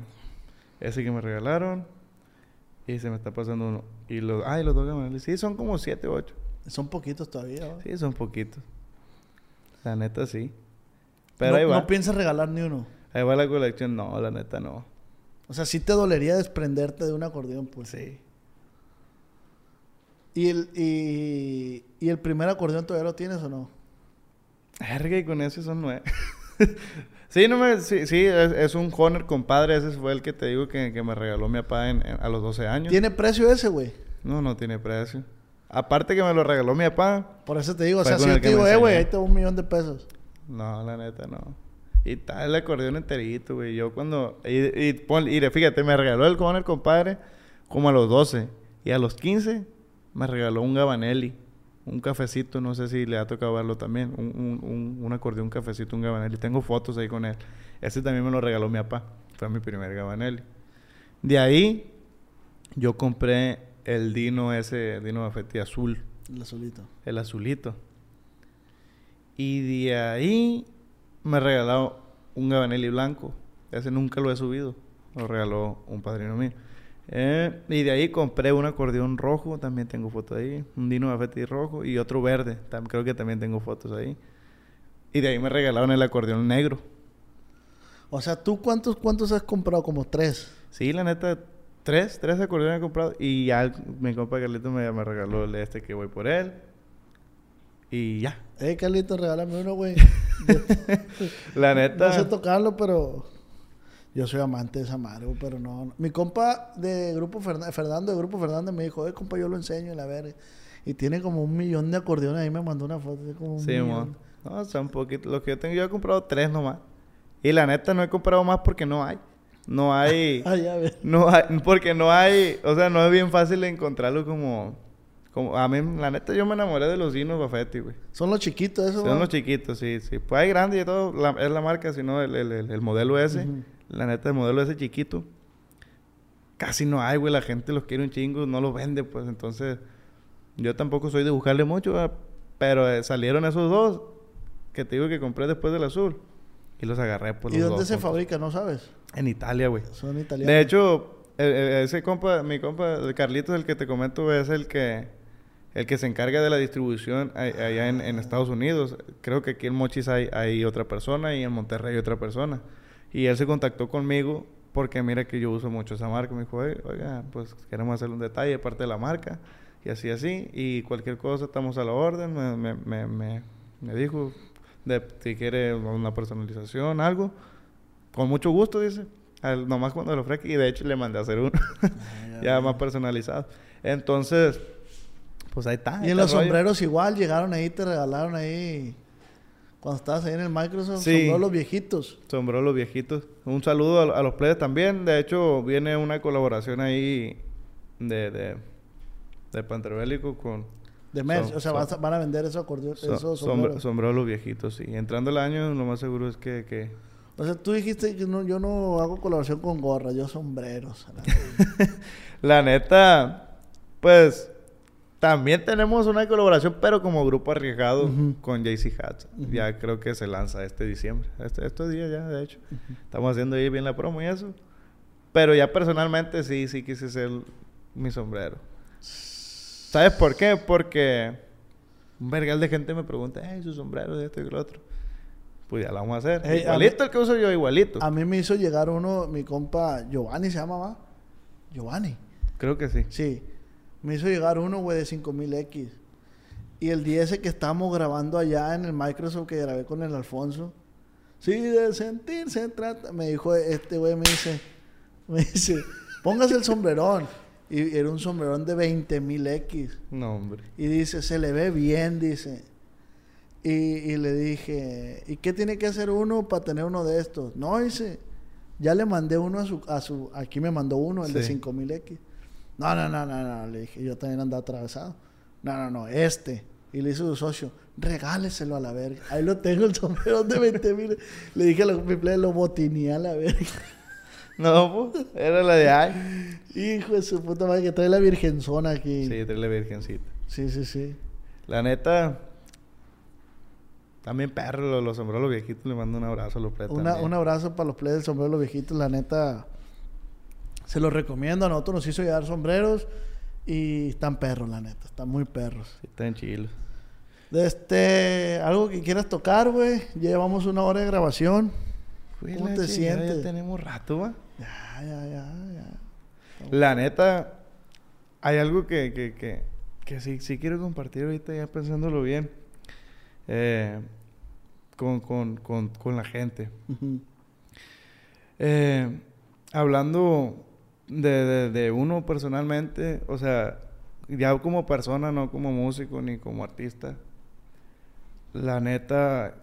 ese que me regalaron. Y se me está pasando uno. Y los... Ay, los dos. Sí, son como siete, ocho. Son poquitos todavía. Sí, son poquitos. La neta, sí. Pero no, ahí va. no piensas regalar ni uno. Ahí va la colección. No, la neta no. O sea, sí te dolería desprenderte de un acordeón, pues. Sí. ¿Y el, y, y el primer acordeón todavía lo tienes o no? Verga, y con ese son nueve. [laughs] sí, no me, sí, sí es, es un Honor compadre. Ese fue el que te digo que, que me regaló mi papá en- en- a los 12 años. ¿Tiene precio ese, güey? No, no tiene precio. Aparte que me lo regaló mi papá. Por eso te digo, o sea, si yo te digo, eh, güey, ahí te un millón de pesos. No, la neta no. Y está el acordeón enterito, güey. Yo cuando... Y, y, pon- y fíjate, me regaló el Honor compadre como a los 12. Y a los 15 me regaló un Gabanelli. Un cafecito, no sé si le ha tocado verlo también. Un, un, un, un acordeón, un cafecito, un Gabanelli. Tengo fotos ahí con él. Ese también me lo regaló mi papá. Fue mi primer Gabanelli. De ahí, yo compré el Dino ese, Dino Bafetti azul. El azulito. El azulito. Y de ahí me regaló un Gabanelli blanco. Ese nunca lo he subido. Lo regaló un padrino mío. Eh, y de ahí compré un acordeón rojo. También tengo fotos ahí. Un Dino Bafetti rojo. Y otro verde. Creo que también tengo fotos ahí. Y de ahí me regalaron el acordeón negro. O sea, ¿tú cuántos, cuántos has comprado? Como tres. Sí, la neta, tres, tres acordeones he comprado. Y ya mi compa Carlito me, me regaló el este que voy por él. Y ya. Eh, Carlito, regálame uno, güey. [laughs] La no neta. sé tocarlo, pero yo soy amante de esa madre, güey, pero no, no. Mi compa de Grupo Fernan- Fernando, de Grupo Fernández, me dijo, eh, compa, yo lo enseño, y la verga. Y tiene como un millón de acordeones, ahí me mandó una foto como un Sí, millón. No, son poquitos. Los que yo tengo, yo he comprado tres nomás. Y la neta no he comprado más porque no hay. No hay. [laughs] Ah, ya ves. no hay. Porque no hay. O sea, no es bien fácil encontrarlo como. como a mí, la neta, yo me enamoré de los Dinos Bafetti, güey. Son los chiquitos esos, Son los chiquitos, sí, sí. Pues hay grandes y todo. la- es la marca, sino el, el, el, el modelo ese. Ujú. La neta, el modelo ese chiquito. Casi no hay, güey. La gente los quiere un chingo, no los vende, pues. Entonces, yo tampoco soy de buscarle mucho, ¿verdad? pero eh, salieron esos dos que te digo que compré después del azul. Y los agarré, pues. ¿Y los dónde dos se juntos. fabrica? ¿No sabes? En Italia, güey. Son italianos. De hecho, el- el- ese compa, mi compa, el Carlitos, el que te comento, es el que el que se encarga de la distribución a- allá en, en Estados Unidos. Creo que aquí en Mochis hay, hay otra persona y en Monterrey hay otra persona. Y él se contactó conmigo porque mira que yo uso mucho esa marca. Me dijo, "Oye, oiga, pues queremos hacerle un detalle de parte de la marca. Y así, así. Y cualquier cosa estamos a la orden. Me, me, me, me- me dijo de si quiere una personalización, algo. Con mucho gusto, dice. Al- nomás cuando lo ofrezca. Y de hecho le mandé a hacer uno. Ah, ya [laughs] más personalizado. Entonces, pues ahí está. Y en los rollo. sombreros igual, llegaron ahí, te regalaron ahí. Cuando estabas ahí en el Microsoft, Sí. sombreros los viejitos. Sombró los viejitos. Un saludo a, a los players también. De hecho, viene una colaboración ahí de, de, de Panterbélico con... De mes, o sea, van a vender esos acordeones, so- esos sombreros. sombró los viejitos, sí. Entrando el año, lo más seguro es que... que O sea, tú dijiste que no, yo no hago colaboración con gorra, yo sombreros. [laughs] La neta, pues también tenemos una colaboración, pero como grupo arriesgado Ujú. con JC Hats. Ya creo que se lanza este diciembre. Este, estos días ya, de hecho. Estamos haciendo ahí bien la promo y eso. Pero ya personalmente sí, sí quise ser mi sombrero. ¿Sabes por qué? Porque un vergal de gente me pregunta, hey, su sombrero de esto y lo otro. Pues ya lo vamos a hacer. Ey, a igualito mí- el que uso yo, igualito. A mí me hizo llegar uno, mi compa Giovanni se llama, ¿va? Giovanni. Creo que sí. Sí. Me hizo llegar uno, güey, de 5000X. Y el día ese que estábamos grabando allá en el Microsoft que grabé con el Alfonso. Sí, de sentir se trata. Me dijo este güey, me dice, me dice, póngase el sombrerón. Y era un sombrerón de 20000X. No, hombre. Y dice, se le ve bien, dice. Y, y le dije, ¿y qué tiene que hacer uno para tener uno de estos? No, dice, ya le mandé uno a su, a su, aquí me mandó uno, el de Sí. 5000X. No, no, no, no, no, le dije, yo también andaba atravesado. No, no, no, este. Y le hizo su socio, regáleselo a la verga. Ahí lo tengo, el sombrero de 20 mil. Le dije a los mi plebe, lo botineé a la verga. No, pues, era la de ay. Hijo de su puta madre, que trae la virgenzona aquí. Sí, trae la virgencita. sí, sí. sí. La neta, también perro, los, los sombreros los viejitos, le mando un abrazo a los plebes Una- un abrazo para los plebes del sombrero los viejitos, la neta. Se los recomiendo. A nosotros nos hizo llegar sombreros y están perros, la neta. Están muy perros. Sí, están chilos. De este, algo que quieras tocar, güey. Llevamos una hora de grabación. ¿Cómo te sientes? Ya tenemos rato, va. Ya, ya, ya, ya. La neta, hay algo que, que, que, que sí, sí quiero compartir ahorita, ya pensándolo bien. Eh, con, con, con, con la gente. Eh, hablando de, de, de uno personalmente, o sea, ya como persona, no como músico ni como artista, la neta,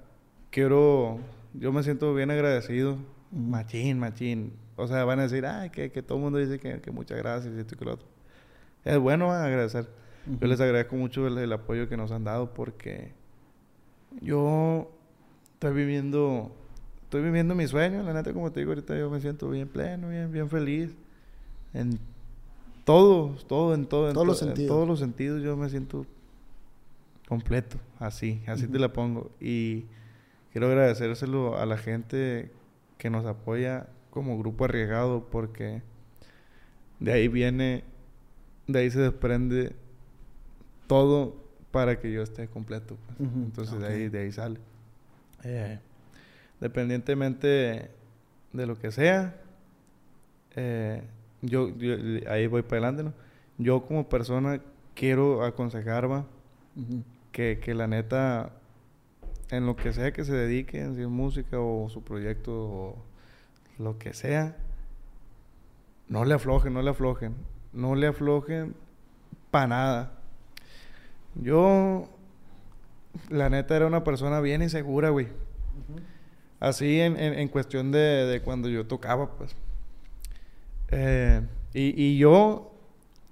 quiero, yo me siento bien agradecido, machín, machín. O sea, van a decir, ay, que, que todo el mundo dice que, que muchas gracias y esto y lo otro. Es bueno agradecer. Yo Ujú. les agradezco mucho el, el apoyo que nos han dado porque yo estoy viviendo, estoy viviendo mi sueño, la neta, como te digo ahorita, yo me siento bien pleno, bien, bien feliz. En todos, todo, en todo, en, Todos los to- en sentidos. todos los sentidos yo me siento completo, así, así te la pongo. Y quiero agradecérselo a la gente que nos apoya como grupo arriesgado porque de ahí viene, de ahí se desprende todo para que yo esté completo. pues. Entonces de ahí, de ahí sale. Eh, dependientemente de lo que sea, eh, yo, yo- ahí voy para adelante, ¿no? Yo como persona quiero aconsejar, va, que, que la neta, en lo que sea que se dedique, en si es música o su proyecto o lo que sea, no le aflojen, no le aflojen, no le aflojen para nada. Yo, la neta, era una persona bien insegura, güey. Así en, en, en cuestión de, de cuando yo tocaba, pues. Eh, y, y yo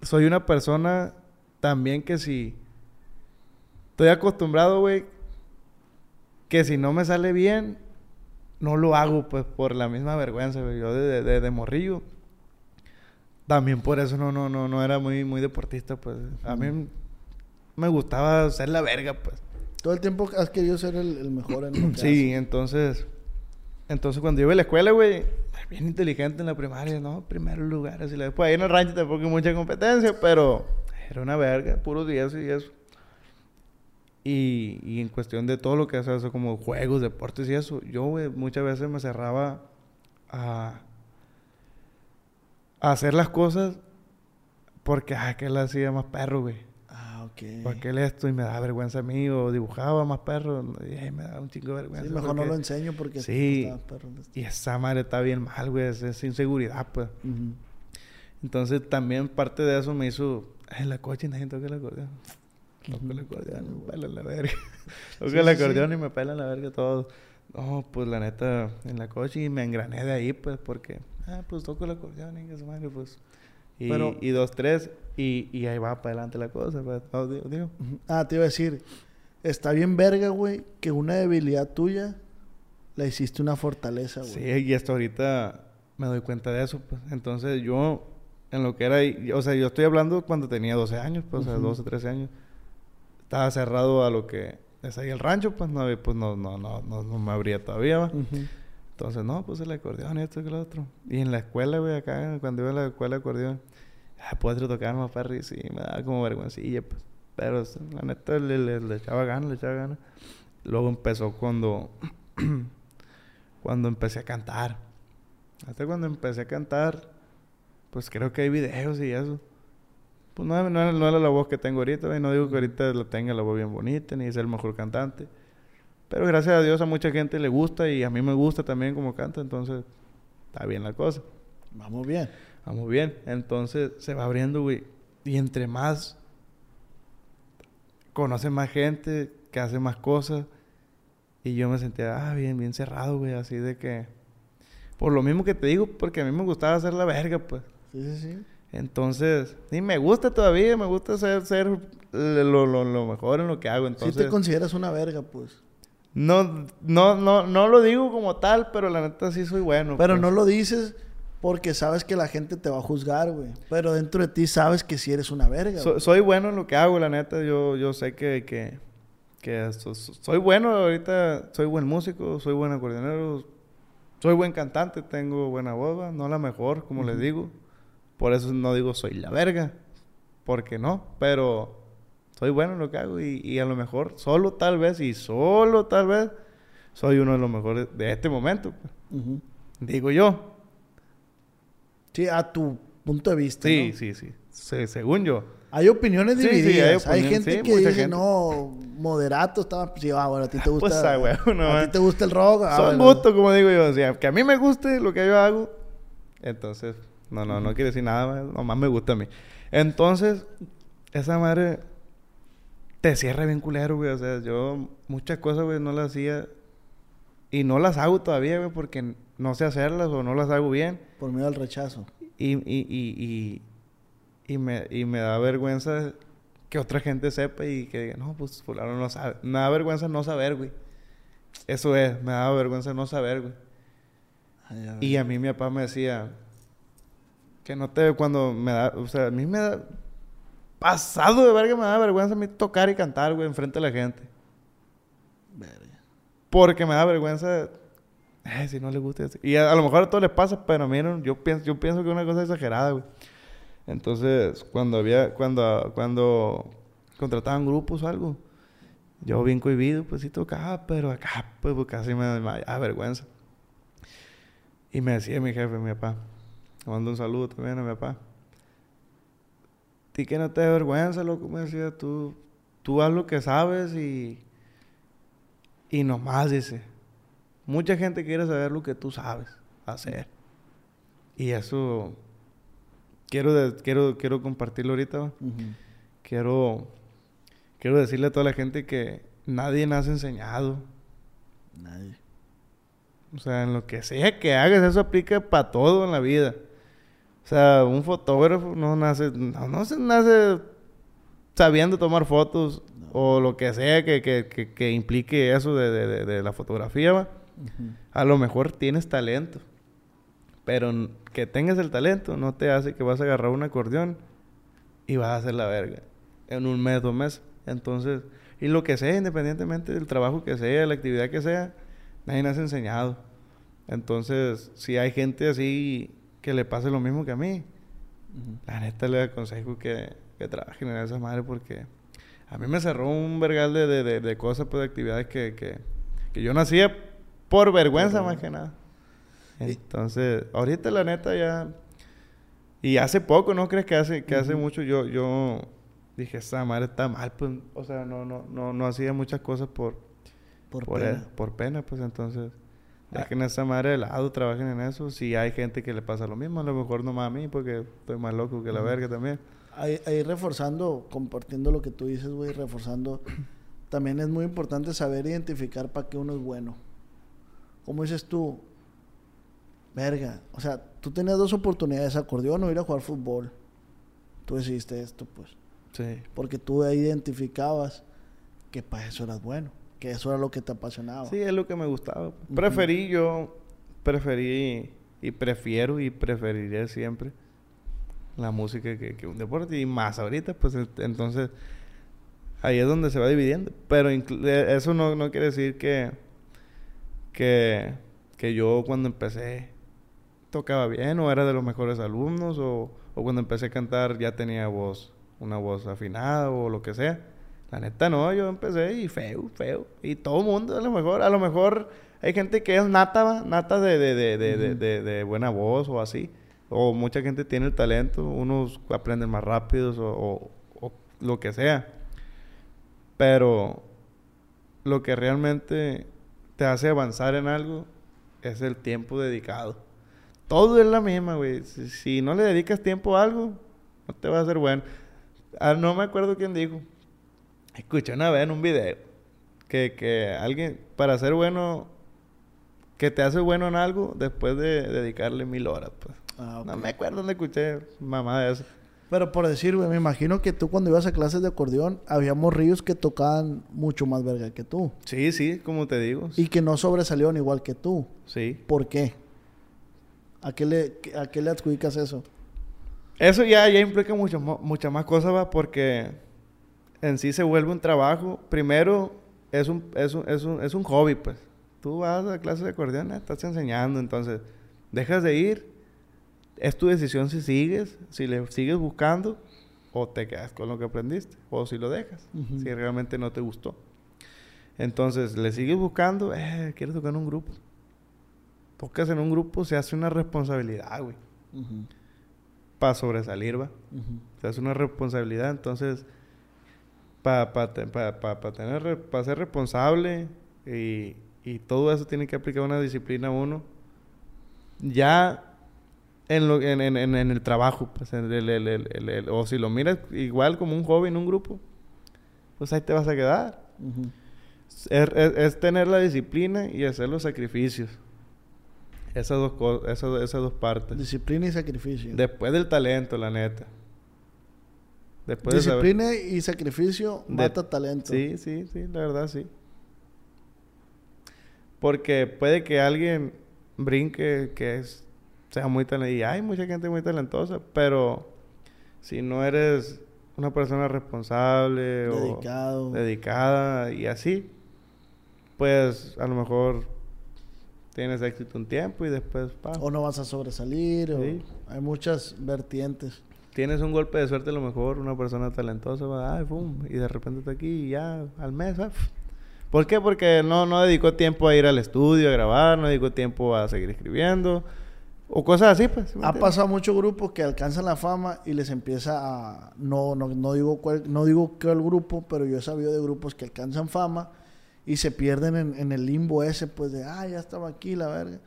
soy una persona también que si estoy acostumbrado, güey, que si no me sale bien, no lo hago, pues, por la misma vergüenza, güey. Yo de, de, de morrillo. También por eso no, no, no, no era muy, muy deportista, pues. A mí me gustaba ser la verga, pues. Todo el tiempo has querido ser el, el mejor en lo que Sí, entonces... Entonces cuando yo iba a la escuela, güey, bien inteligente en la primaria, ¿no? Primeros lugares y la después ahí en el rancho tampoco hay mucha competencia, pero era una verga, puros días y eso. Y, y en cuestión de todo lo que hace eso, como juegos, deportes y eso, yo, güey, muchas veces me cerraba a, hacer las cosas porque, ah, que él hacía más perro, güey. Haces. Ok. ¿Para qué él esto? Y me daba vergüenza a mí, o dibujaba más perro, y ay, me daba un chingo de vergüenza. Sí, mejor no lo enseño porque Sí. está perro. Y esa madre está bien mal, güey, es, es inseguridad, pues. Entonces también parte de eso me hizo, en la coche nadie toca el acordeón. Toco el acordeón y me pelan la verga. [laughs] Toco Sí, el sí, acordeón y me pelan la verga todo. No, pues la neta, en la coche y me engrané de ahí, pues, porque, ah, pues toco el acordeón y que su madre, pues. Y, Pero- y dos, tres, y, y ahí va para adelante la cosa, pues. No, digo, digo. Ah, te iba a decir, está bien verga, güey, que una debilidad tuya Le hiciste una fortaleza, güey. Sí, y hasta ahorita me doy cuenta de eso, pues. Entonces yo, en lo que era, o sea, yo estoy hablando cuando tenía 12 años, pues, o sea, Ujú. 12, 13 años. Estaba cerrado a lo que es ahí el rancho, pues, no, pues no, no, no, no, no me abría todavía, va. Ujú. Entonces, no, pues el acordeón y esto y lo otro. Y en la escuela, güey, acá, cuando iba a la escuela de acordeón, ah, puedo tocar más perri, sí, me daba como vergüencilla, pues. Pero la neta le, le, echaba ganas, le echaba ganas. Luego empezó cuando, [clears throat] cuando empecé a cantar. Hasta cuando empecé a cantar, pues creo que hay videos y eso. Pues no, no, no era la voz que tengo ahorita, y no digo que ahorita la tenga la voz bien bonita, ni ser el mejor cantante. Pero gracias a Dios a mucha gente le gusta y a mí me gusta también como canta, entonces está bien la cosa. Vamos bien. Vamos bien. Entonces se va abriendo, güey. Y entre más conoce más gente, que hace más cosas. Y yo me sentía, ah, bien, bien cerrado, güey. Así de que... Por lo mismo que te digo, porque a mí me gustaba hacer la verga, pues. Sí, sí, sí. Entonces, sí, me gusta todavía, me gusta ser, ser lo, lo, lo mejor en lo que hago. Si Entonces, te consideras una verga, pues. No, no, no, no lo digo como tal, pero la neta sí soy bueno. Pero pues. no lo dices porque sabes que la gente te va a juzgar, güey. Pero dentro de ti sabes que si eres una verga. So- soy bueno en lo que hago, la neta. Yo, yo sé que, que, que so- so- soy bueno ahorita. Soy buen músico, soy buen acordeonero. Soy buen cantante, tengo buena voz, no la mejor, como les digo. Por eso no digo soy la verga. Porque no, pero soy bueno en lo que hago y, y a lo mejor, solo tal vez, y solo tal vez, soy uno de los mejores de este momento. pues. Digo yo. Sí, a tu punto de vista. Sí, ¿no? sí, sí. Se- según yo. Hay opiniones Sí, sí, hay divididas. hay, gente que dice, gente. no, moderato estaba. Sí, ah, bueno, a ti te [laughs] gusta. Pues, ah, güey, no, a ti te gusta el rock. ah, Son bueno. gustos, como digo yo. O sea, que a mí me guste lo que yo hago. Entonces, no, no, no quiere decir nada. más, Nomás me gusta a mí. Entonces, esa madre te cierra bien culero, güey. O sea, yo muchas cosas, güey, no las hacía. Y no las hago todavía, güey, porque no sé hacerlas o no las hago bien. Por miedo al rechazo. Y, y, y, y, y me, y me da vergüenza que otra gente sepa y que diga, no, pues fulano no sabe. Me da vergüenza no saber, güey. Eso es, me da vergüenza no saber, güey. Ay, a. Y a mí mi papá me decía que no te cuando me da, o sea, a mí me da pasado de verga me da vergüenza a mí tocar y cantar, güey, enfrente de la gente. Verga. Porque me da vergüenza eh, si no le gusta. Y a, a lo mejor a todos les pasa, pero no, yo pienso yo pienso que es una cosa exagerada, güey. Entonces, cuando había cuando cuando contrataban grupos o algo, yo bien cohibido, pues sí tocaba, pero acá pues, pues, casi me, me da vergüenza. Y me decía mi jefe, mi papá, le mando un saludo también a mi papá. Ti que no te dé vergüenza, loco, me decía, tú, tú haz lo que sabes y, y nomás, dice. Mucha gente quiere saber lo que tú sabes hacer. Y eso quiero, de- quiero, quiero compartirlo ahorita. Ujú. Quiero, quiero decirle a toda la gente que nadie nace enseñado. Nadie. O sea, en lo que sea que hagas, eso aplica para todo en la vida. O sea, un fotógrafo no nace, no, no se nace sabiendo tomar fotos o lo que sea que, que, que, que implique eso de, de, de- la fotografía, ¿va? A lo mejor tienes talento, pero que tengas el talento no te hace que vas a agarrar un acordeón y vas a hacer la verga en un mes, dos meses. Entonces, y lo que sea, independientemente del trabajo que sea, la actividad que sea, nadie nace enseñado. Entonces, si hay gente así que le pase lo mismo que a mí, la neta le aconsejo que, que trabajen en esa madre porque a mí me cerró un vergal de, de, de, de cosas, pues de actividades que, que, que yo no hacía por vergüenza más que nada. Entonces, ahorita la neta ya... Y hace poco, ¿no crees que hace, que hace mucho yo, yo dije, esa madre está mal, pues, o sea, no, no, no, no hacía muchas cosas por, Por, por, pena. por pena, pues entonces Ah. dejen esa madre de lado, trabajen en eso. Si hay gente que le pasa lo mismo, a lo mejor no más a mí, porque estoy más loco que la verga también. Ahí, ahí reforzando, compartiendo lo que tú dices, güey, reforzando, [clears throat] también es muy importante saber identificar para qué uno es bueno. Como dices tú, verga, o sea, tú tenías dos oportunidades, acordeón o ir a jugar fútbol. Tú decidiste esto, pues, Sí. porque tú ahí identificabas que para eso eras bueno, porque eso era lo que te apasionaba. Sí, es lo que me gustaba. Preferí yo, preferí y prefiero y preferiré siempre la música que, que un deporte y más ahorita, pues entonces ahí es donde se va dividiendo. Pero eh, eso no, no quiere decir que, que, que yo cuando empecé tocaba bien o era de los mejores alumnos o, o cuando empecé a cantar ya tenía voz, una voz afinada o lo que sea. La neta no, yo empecé y feo, feo. Y todo el mundo a lo mejor, a lo mejor hay gente que es nata, nata de, de, de, de, de, de buena voz o así. O mucha gente tiene el talento, unos aprenden más rápidos o, o, lo que sea. Pero lo que realmente te hace avanzar en algo es el tiempo dedicado. Todo es la misma, güey. Si, no le dedicas tiempo a algo, no te va a hacer bueno. Ah, no me acuerdo quién dijo. Escuché una vez en un video que, que alguien, para ser bueno, que te hace bueno en algo después de dedicarle mil horas, pues. Ah, no me acuerdo dónde escuché mamá de eso. Pero por decir, güey, me imagino que tú cuando ibas a clases de acordeón, había morrillos que tocaban mucho más verga que tú. Sí, sí, como te digo. Y que no sobresalieron igual que tú. Sí. ¿Por qué? ¿A qué le, a qué le adjudicas eso? Eso ya, ya implica mucho, muchas más cosas, va, porque en sí se vuelve un trabajo. Primero, es un, es un, es un, es un hobby, pues. Tú vas a clase de acordeón, estás enseñando, entonces dejas de ir. Es tu decisión si sigues, si le sigues buscando o te quedas con lo que aprendiste o si lo dejas, si realmente no te gustó. Entonces, le sigues buscando, eh, quieres tocar en un grupo. Tocas en un grupo, se hace una responsabilidad, güey. Para sobresalir, va. Se hace una responsabilidad, entonces para pa, pa, tener para ser responsable y, y, todo eso tiene que aplicar una disciplina a uno. Ya en, lo, en, en, en el trabajo pues, el, el, o si lo miras igual como un joven en un grupo pues ahí te vas a quedar. Es, es, tener la disciplina y hacer los sacrificios. Esas dos cosas esas, esas dos partes. Disciplina y sacrificio. Después del talento la neta Disciplina y sacrificio mata talento. Sí, sí, sí, la verdad sí. Porque puede que alguien brinque que es, sea muy talentoso. Y hay mucha gente muy talentosa, pero si no eres una persona responsable Dedicado. o dedicada y así, pues a lo mejor tienes éxito un tiempo y después... O no vas a sobresalir, hay muchas vertientes tienes un golpe de suerte a lo mejor, una persona talentosa va, ay, pum, y de repente está aquí y ya al mes, ah, ¿Por qué? Porque no, no dedicó tiempo a ir al estudio, a grabar, no dedicó tiempo a seguir escribiendo. O cosas así, pues. Ha pasado muchos grupos que alcanzan la fama y les empieza a... No, no, no digo cuál, no digo el grupo, pero yo he sabido de grupos que alcanzan fama y se pierden en, en el limbo ese, pues de, ah, ya estaba aquí, la verga.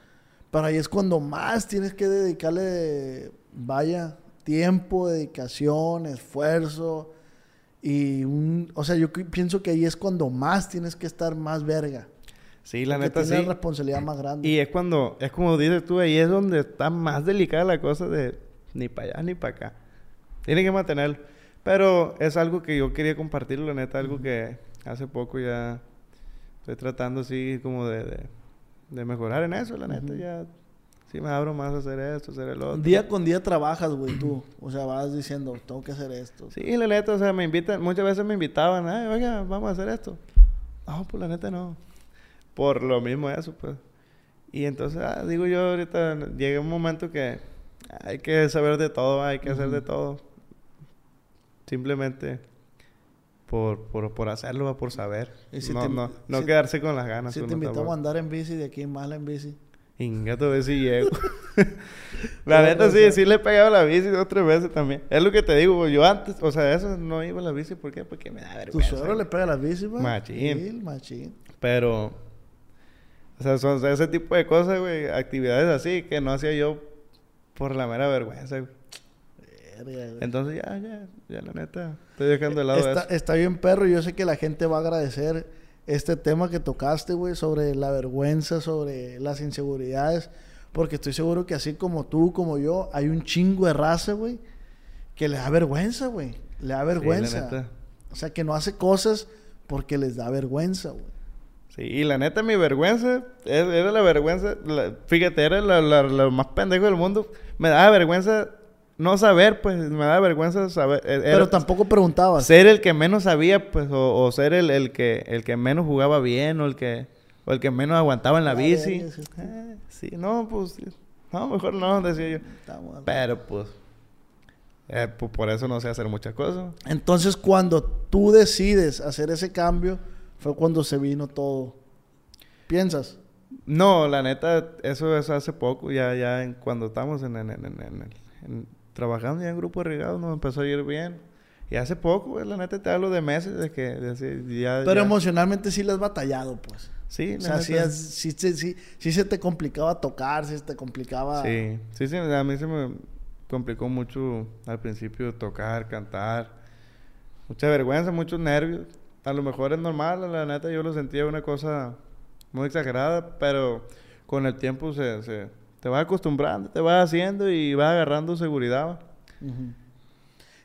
Pero ahí es cuando más tienes que dedicarle, vaya, tiempo, dedicación, esfuerzo. Y un, o sea, yo pienso que ahí es cuando más tienes que estar más verga. Sí, la neta sí. Tienes responsabilidad más grande. Y es cuando, es como dices tú, ahí es donde está más delicada la cosa de ni para allá ni para acá. Tiene que mantenerlo. Pero es algo que yo quería compartir, la neta, algo que hace poco ya estoy tratando así como de, de, mejorar en eso, la neta, ya sí me abro más a hacer esto, hacer el otro. Día con día trabajas, güey, tú. O sea, vas diciendo, tengo que hacer esto. Sí, la neta, o sea, me invitan, muchas veces me invitaban, ay, oiga, vamos a hacer esto. No, pues la neta no. Por lo mismo eso, pues. Y entonces, ah, digo yo, ahorita llega un momento que hay que saber de todo, hay que hacer de todo. Simplemente por, por, por hacerlo, por saber. no, no, no quedarse con las ganas. Si te invitamos a andar en bici de aquí en Mala en bici. Ingato, ver si llego. [laughs] la neta, sí, sí le he pegado la bici dos tres veces también. Es lo que te digo, yo antes, o sea, eso no iba a la bici, ¿por qué? Porque me da vergüenza. ¿Tu suegro le pega la bici, güey? Machín. machín. Pero, o sea, son ese tipo de cosas, güey, actividades así que no hacía yo por la mera vergüenza, güey. Entonces ya, ya, ya la neta, estoy dejando de lado está, eso. Está bien, perro, yo sé que la gente va a agradecer este tema que tocaste, güey, sobre la vergüenza, sobre las inseguridades. Porque estoy seguro que así como tú, como yo, hay un chingo de raza, güey, que le da vergüenza, güey. Le da vergüenza. o sea, que no hace cosas porque les da vergüenza, güey. Sí, y la neta, mi vergüenza, era la vergüenza, la- fíjate, era la, la- lo más pendejo del mundo. Me daba vergüenza no saber, pues, me daba vergüenza saber. era- Pero tampoco preguntabas. ser el que menos sabía, pues, o, o ser el, el que el que menos jugaba bien, o el que o el que menos aguantaba en la La bici. sí. Eh, sí, no, pues, no, mejor no, decía yo. Estamos- Pero, pues, eh, pues, por eso no sé hacer muchas cosas. Entonces, cuando tú decides hacer ese cambio, fue cuando se vino todo. ¿Piensas? No, la neta, eso es hace poco, ya, ya en- cuando estamos en- en- en- trabajando ya en grupo de regado, nos empezó a ir bien. Y hace poco, güey, la neta, te hablo de meses, de que de ya... Pero ya- emocionalmente sí le has batallado, pues. Sí, O sea, sí, has- sí, sí, sí, sí se te complicaba tocar, sí se te complicaba... Sí, sí, sí, a mí se me complicó mucho al principio tocar, cantar. Mucha vergüenza, muchos nervios. A lo mejor es normal, la neta yo lo sentía una cosa muy exagerada, pero con el tiempo se, se te vas acostumbrando, te vas haciendo y vas agarrando seguridad.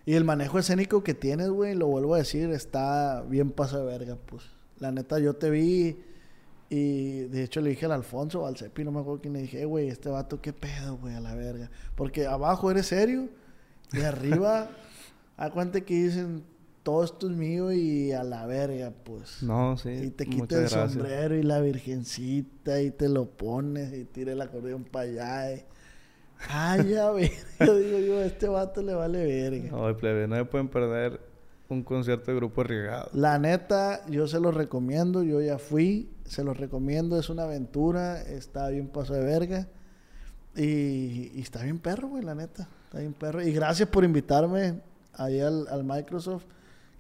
Y el manejo escénico que tienes, güey, lo vuelvo a decir, está bien paso de verga, pues. La neta, yo te vi y de hecho le dije al Alfonso al Cepi, no me acuerdo quién le dije, "Eh, güey, este vato, qué pedo, güey, a la verga. Porque abajo eres serio y arriba, [laughs] a cuenta que dicen, todo esto es mío y a la verga, pues. No, sí. y te quita el gracias. sombrero y la virgencita y te lo pones y tira el acordeón para allá. y- Ay, [laughs] ya verga, digo yo, a este vato le vale verga. No, plebe, no me pueden perder un concierto de grupo arriesgado. La neta, yo se los recomiendo, yo ya fui, se los recomiendo, es una aventura, está bien paso de verga. Y, y está bien perro, güey, la neta, está bien perro. Y gracias por invitarme ahí al, al Microsoft,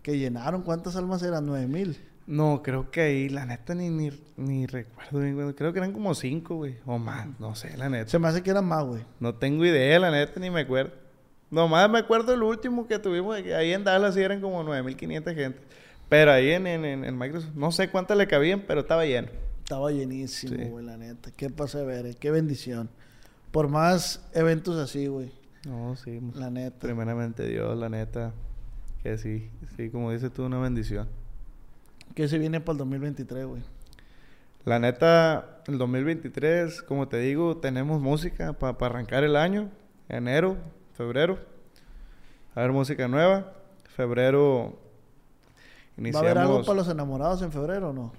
que llenaron, ¿cuántas almas eran? Nueve mil. No, creo que ahí, la neta, ni, ni, ni recuerdo bien. Creo que eran como cinco, güey. O más, no sé, la neta. Se me hace que eran más, güey. No tengo idea, la neta, ni me acuerdo. Nomás me acuerdo el último que tuvimos, ahí en Dallas sí eran como 9.500 gente. Pero ahí en, en, en, Microsoft, no sé cuántas le cabían, pero estaba lleno. Estaba llenísimo, Sí. güey, la neta. Qué paso de verga, qué bendición. Por más eventos así, güey, No, sí. la neta. Primeramente Dios, la neta. Que sí, sí, como dices tú, una bendición. ¿Qué se viene para el 2023, güey? La neta, el 2023, como te digo, tenemos música para arrancar el año. Enero, febrero. A ver, música nueva. Febrero ¿Va a haber algo para los enamorados en febrero o no?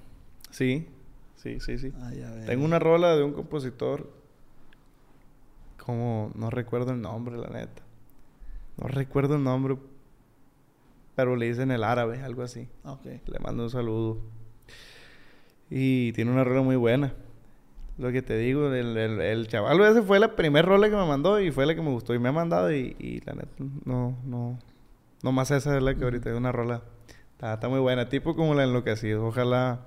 Sí, sí, sí, sí. Ay, a ver. Tengo una rola de un compositor. Como no recuerdo el nombre, la neta. No recuerdo el nombre. Pero le dicen el árabe, algo así. Ok. Le mando un saludo. Y tiene una rola muy buena. Lo que te digo, el, el, el chaval ese fue la primera rola que me mandó y fue la que me gustó. Y me ha mandado y, y la neta, no, no. No más esa es la que ahorita es una rola. Está, está muy buena. Tipo como la enloquecido. Ojalá.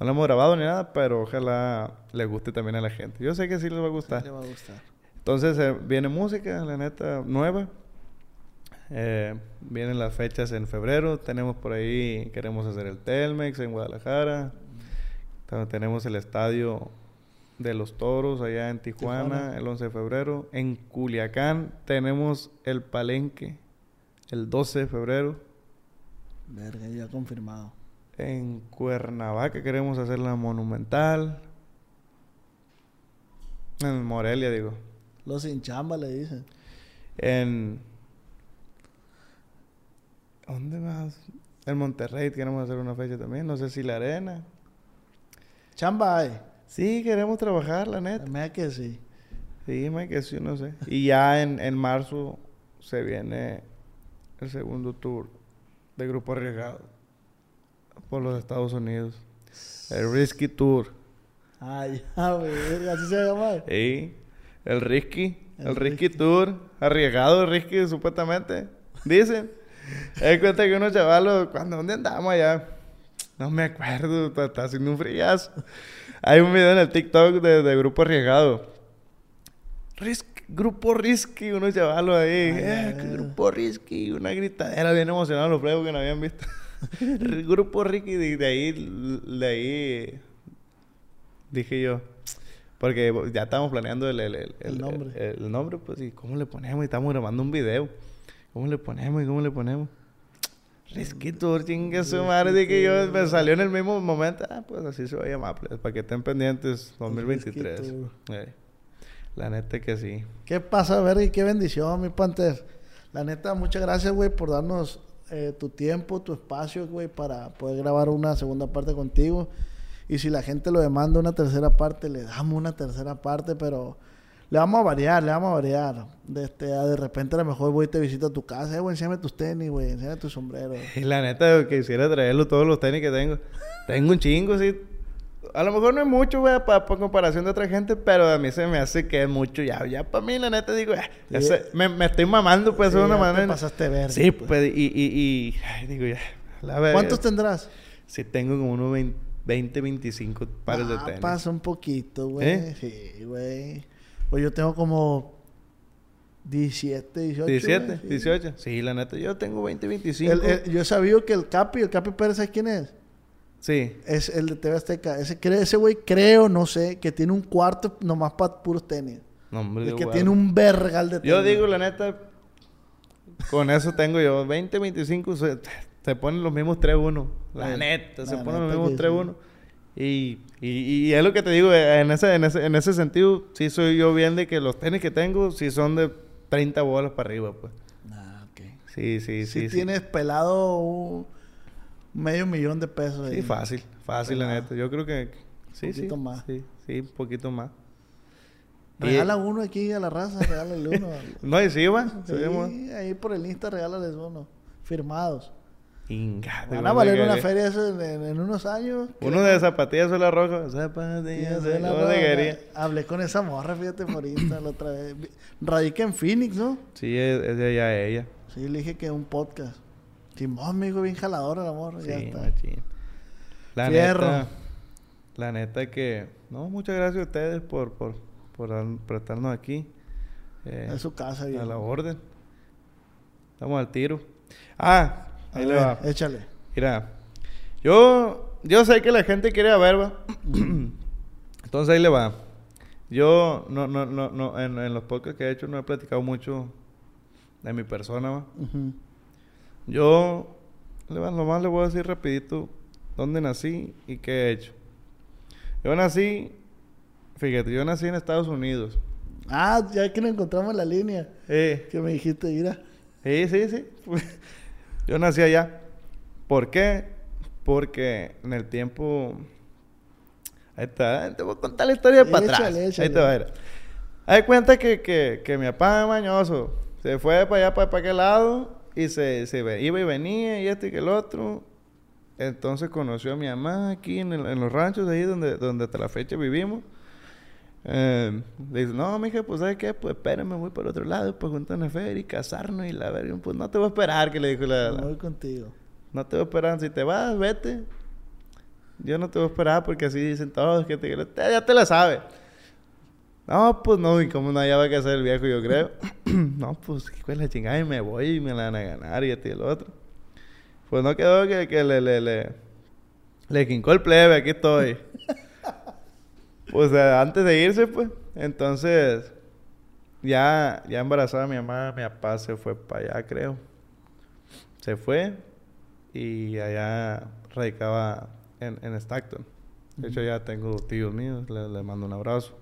No la hemos grabado ni nada, pero ojalá le guste también a la gente. Yo sé que sí les va a gustar. Le va a gustar. Entonces eh, viene música, la neta, nueva. Eh, vienen las fechas en febrero. Tenemos por ahí, queremos hacer el Telmex en Guadalajara. Tenemos el estadio de los Toros allá en Tijuana, Tijuana. el 11 de febrero. En Culiacán tenemos el Palenque el 12 de febrero. Verga, ya confirmado. En Cuernavaca queremos hacer la Monumental. En Morelia, digo. Los sin chamba le dicen. En. ¿Dónde más? En Monterrey queremos hacer una fecha también. No sé si la arena. Chamba hay. Sí, queremos trabajar, la neta. Me que sí. Sí, me que sí, no sé. Y ya en, en marzo se viene el segundo tour de Grupo Arriesgado por los Estados Unidos. El Risky Tour. Ay, [laughs] ya, verga, así se llama. Sí, el Risky. El El, Risky, Risky. Tour. Arriesgado el Risky, supuestamente. Dicen. Es cuenta que unos chavalos, cuando dónde andamos allá? No me acuerdo, está, haciendo un frillazo. Hay un video en el TikTok de, de Grupo Arriesgado. Risk, grupo Risky, unos chavalos ahí. Eh, grupo Risky, una gritadera bien emocionados los fregos que no habían visto. El [laughs] grupo Risky, de, de ahí, de ahí dije yo. Porque ya estábamos planeando el, el, el, El nombre. El, el nombre, pues, y cómo le ponemos, y estamos grabando un video. ¿Cómo le ponemos y cómo le ponemos? Risky Tour, chingue su madre, de que yo me salió en el mismo momento. Ah, pues así se va a llamar, pues, para que estén pendientes 2023. Risky Tour. Eh, la neta que sí. ¿Qué pasa, verga? Y qué bendición, mi Panther. La neta, muchas gracias, güey, por darnos eh, tu tiempo, tu espacio, güey, para poder grabar una segunda parte contigo. Y si la gente lo demanda una tercera parte, le damos una tercera parte, pero le vamos a variar, le vamos a variar. De, este, a de repente a lo mejor voy y te visito a tu casa, eh, güey, enséñame tus tenis, güey, enséñame tu sombrero. Y [laughs] la neta, quisiera traerlo todos los tenis que tengo. Tengo un chingo, sí. A lo mejor no es mucho, güey, para comparación de otra gente, pero a mí se me hace que es mucho. Ya, ya para mí, la neta, digo, eh, Sí. ese- me, me estoy mamando, pues, Sí, de una ya te manera. pasaste verga, Sí, pues. pues, y, y, y ay, digo, ya. La verdad. ¿Cuántos tendrás? Sí, tengo como unos 20, 20 25 pares de Ah, tenis. pasa un poquito, güey. ¿Eh? Sí, güey. Pues yo tengo como 17, 18. 17, güey, sí. 18. Sí, la neta, yo tengo 20, 25. El- el- yo he sabido que el Capi, el Capi Pérez, ¿sabes quién es? Sí. Es el de TV Azteca. Ese ese güey, creo, no sé, que tiene un cuarto nomás para puros tenis. No, hombre, de que huevo. tiene un vergal de tenis. Yo digo, la neta, con eso tengo yo 20, 25, se, se ponen los mismos 3-1. La neta, se la ponen los neta mismos que 3-1. Y, y, y es lo que te digo, eh, en ese, en, ese, en ese sentido, sí soy yo bien de que los tenis que tengo, sí son de 30 bolas para arriba, pues. Ah, ok. Sí, sí, Si sí. sí. tienes pelado un medio millón de pesos. Sí, ahí. fácil, fácil, la Pelado. neta. Yo creo que sí, sí. Poquito más. Sí, sí, un poquito más. Y- Regala uno aquí a la raza, regálale uno. [laughs] No, y sí. Sí, Sí, va. ahí por el Insta regálales uno. Firmados. Inga, Van a valer una feria eso en, en- en unos años. Uno de zapatillas la roja. Zapatillas de de la la roja. Hablé con esa morra, fíjate, por Insta la otra vez. Radica en Phoenix, ¿no? Sí, es, es de allá ella. Sí, le dije que un podcast. Simón, amigo, bien jalador el amor. ya está. machín. La Fierro. neta. La neta que. No, muchas gracias a ustedes por, por, por, dar- por estarnos aquí. Eh, Es su casa, a viejo. la orden. Estamos al tiro. Ah, A ahí le va. Échale. Mira, yo, yo sé que la gente quiere a verba. [clears throat] Entonces ahí le va. Yo, no, no, no, no, en, en los podcasts que he hecho no he platicado mucho de mi persona, ¿va? Yo, le va, nomás le voy a decir rapidito dónde nací y qué he hecho. Yo nací, fíjate, yo nací en Estados Unidos. Ah, ya que nos encontramos en la línea. Eh, Que me dijiste, mira. Sí, sí, sí. [laughs] Yo nací allá. ¿Por qué? Porque en el tiempo... Ahí está, te voy a contar la historia para Échale, atrás. Ahí te va a ver. Hay cuenta que, que, que mi papá mañoso se fue para allá, para, para aquel lado, y se, se ve- iba y venía, y este y que el otro. Entonces conoció a mi mamá aquí en, el- en los ranchos de ahí donde, donde hasta la fecha vivimos. Eh, le dice, no, mija, pues ¿sabes qué? Pues espérame, voy para el otro lado, pues juntar una feria y casarnos y la verga. Pues no te voy a esperar, que le dijo la... La- voy contigo. no te voy a esperar. Si te vas, vete. Yo no te voy a esperar porque así dicen todos que te, ya te la sabes. No, pues no, y como no hallaba que hacer el viejo, yo creo. [clears throat] no, pues, ¿qué la chingada? Y me voy y me la van a ganar y este y el otro. Pues no quedó que, que le, le, le, le quincó el plebe, aquí estoy. [laughs] pues eh, antes de irse, pues. Entonces, ya, ya embarazada mi mamá, mi papá se fue para allá, creo. Se fue y allá radicaba en, en Stockton. De hecho, ya tengo tíos míos, le- les mando un abrazo.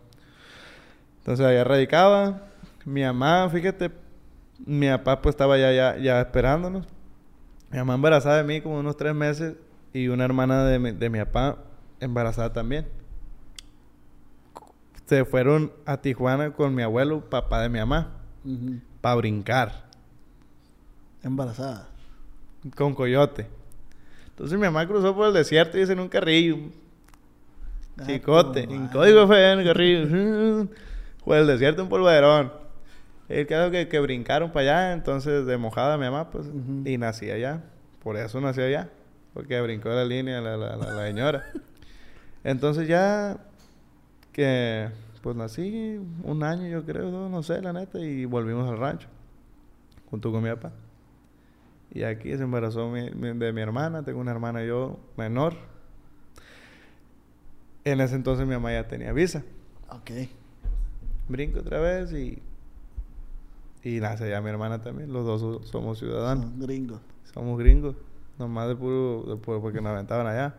Entonces allá radicaba. Mi mamá, fíjate, mi papá pues estaba ya, ya, ya esperándonos. Mi mamá embarazada de mí como unos tres meses y una hermana de mi, de mi papá embarazada también. Se fueron a Tijuana con mi abuelo, papá de mi mamá, Ujú. para brincar Embarazada. con coyote. Entonces mi mamá cruzó por el desierto y dice en un carrillo, Ah, chicote, en código fue en el carrillo, [laughs] por el desierto un polvaderón. El caso que, que brincaron para allá, entonces de mojada mi mamá, pues, y nací allá. Por eso nací allá, porque brincó la línea la, la, la, la señora. [laughs] Entonces ya que, pues nací un año yo creo, dos, no sé, la neta, y volvimos al rancho, junto con mi papá. Y aquí se embarazó mi- mi- de mi hermana, tengo una hermana yo menor. En ese entonces mi mamá ya tenía visa. Ok. Brinco otra vez y... Y nace ya mi hermana también. Los dos so- somos ciudadanos. Son gringos. Somos gringos. Nomás de puro, de puro- porque nos aventaban allá.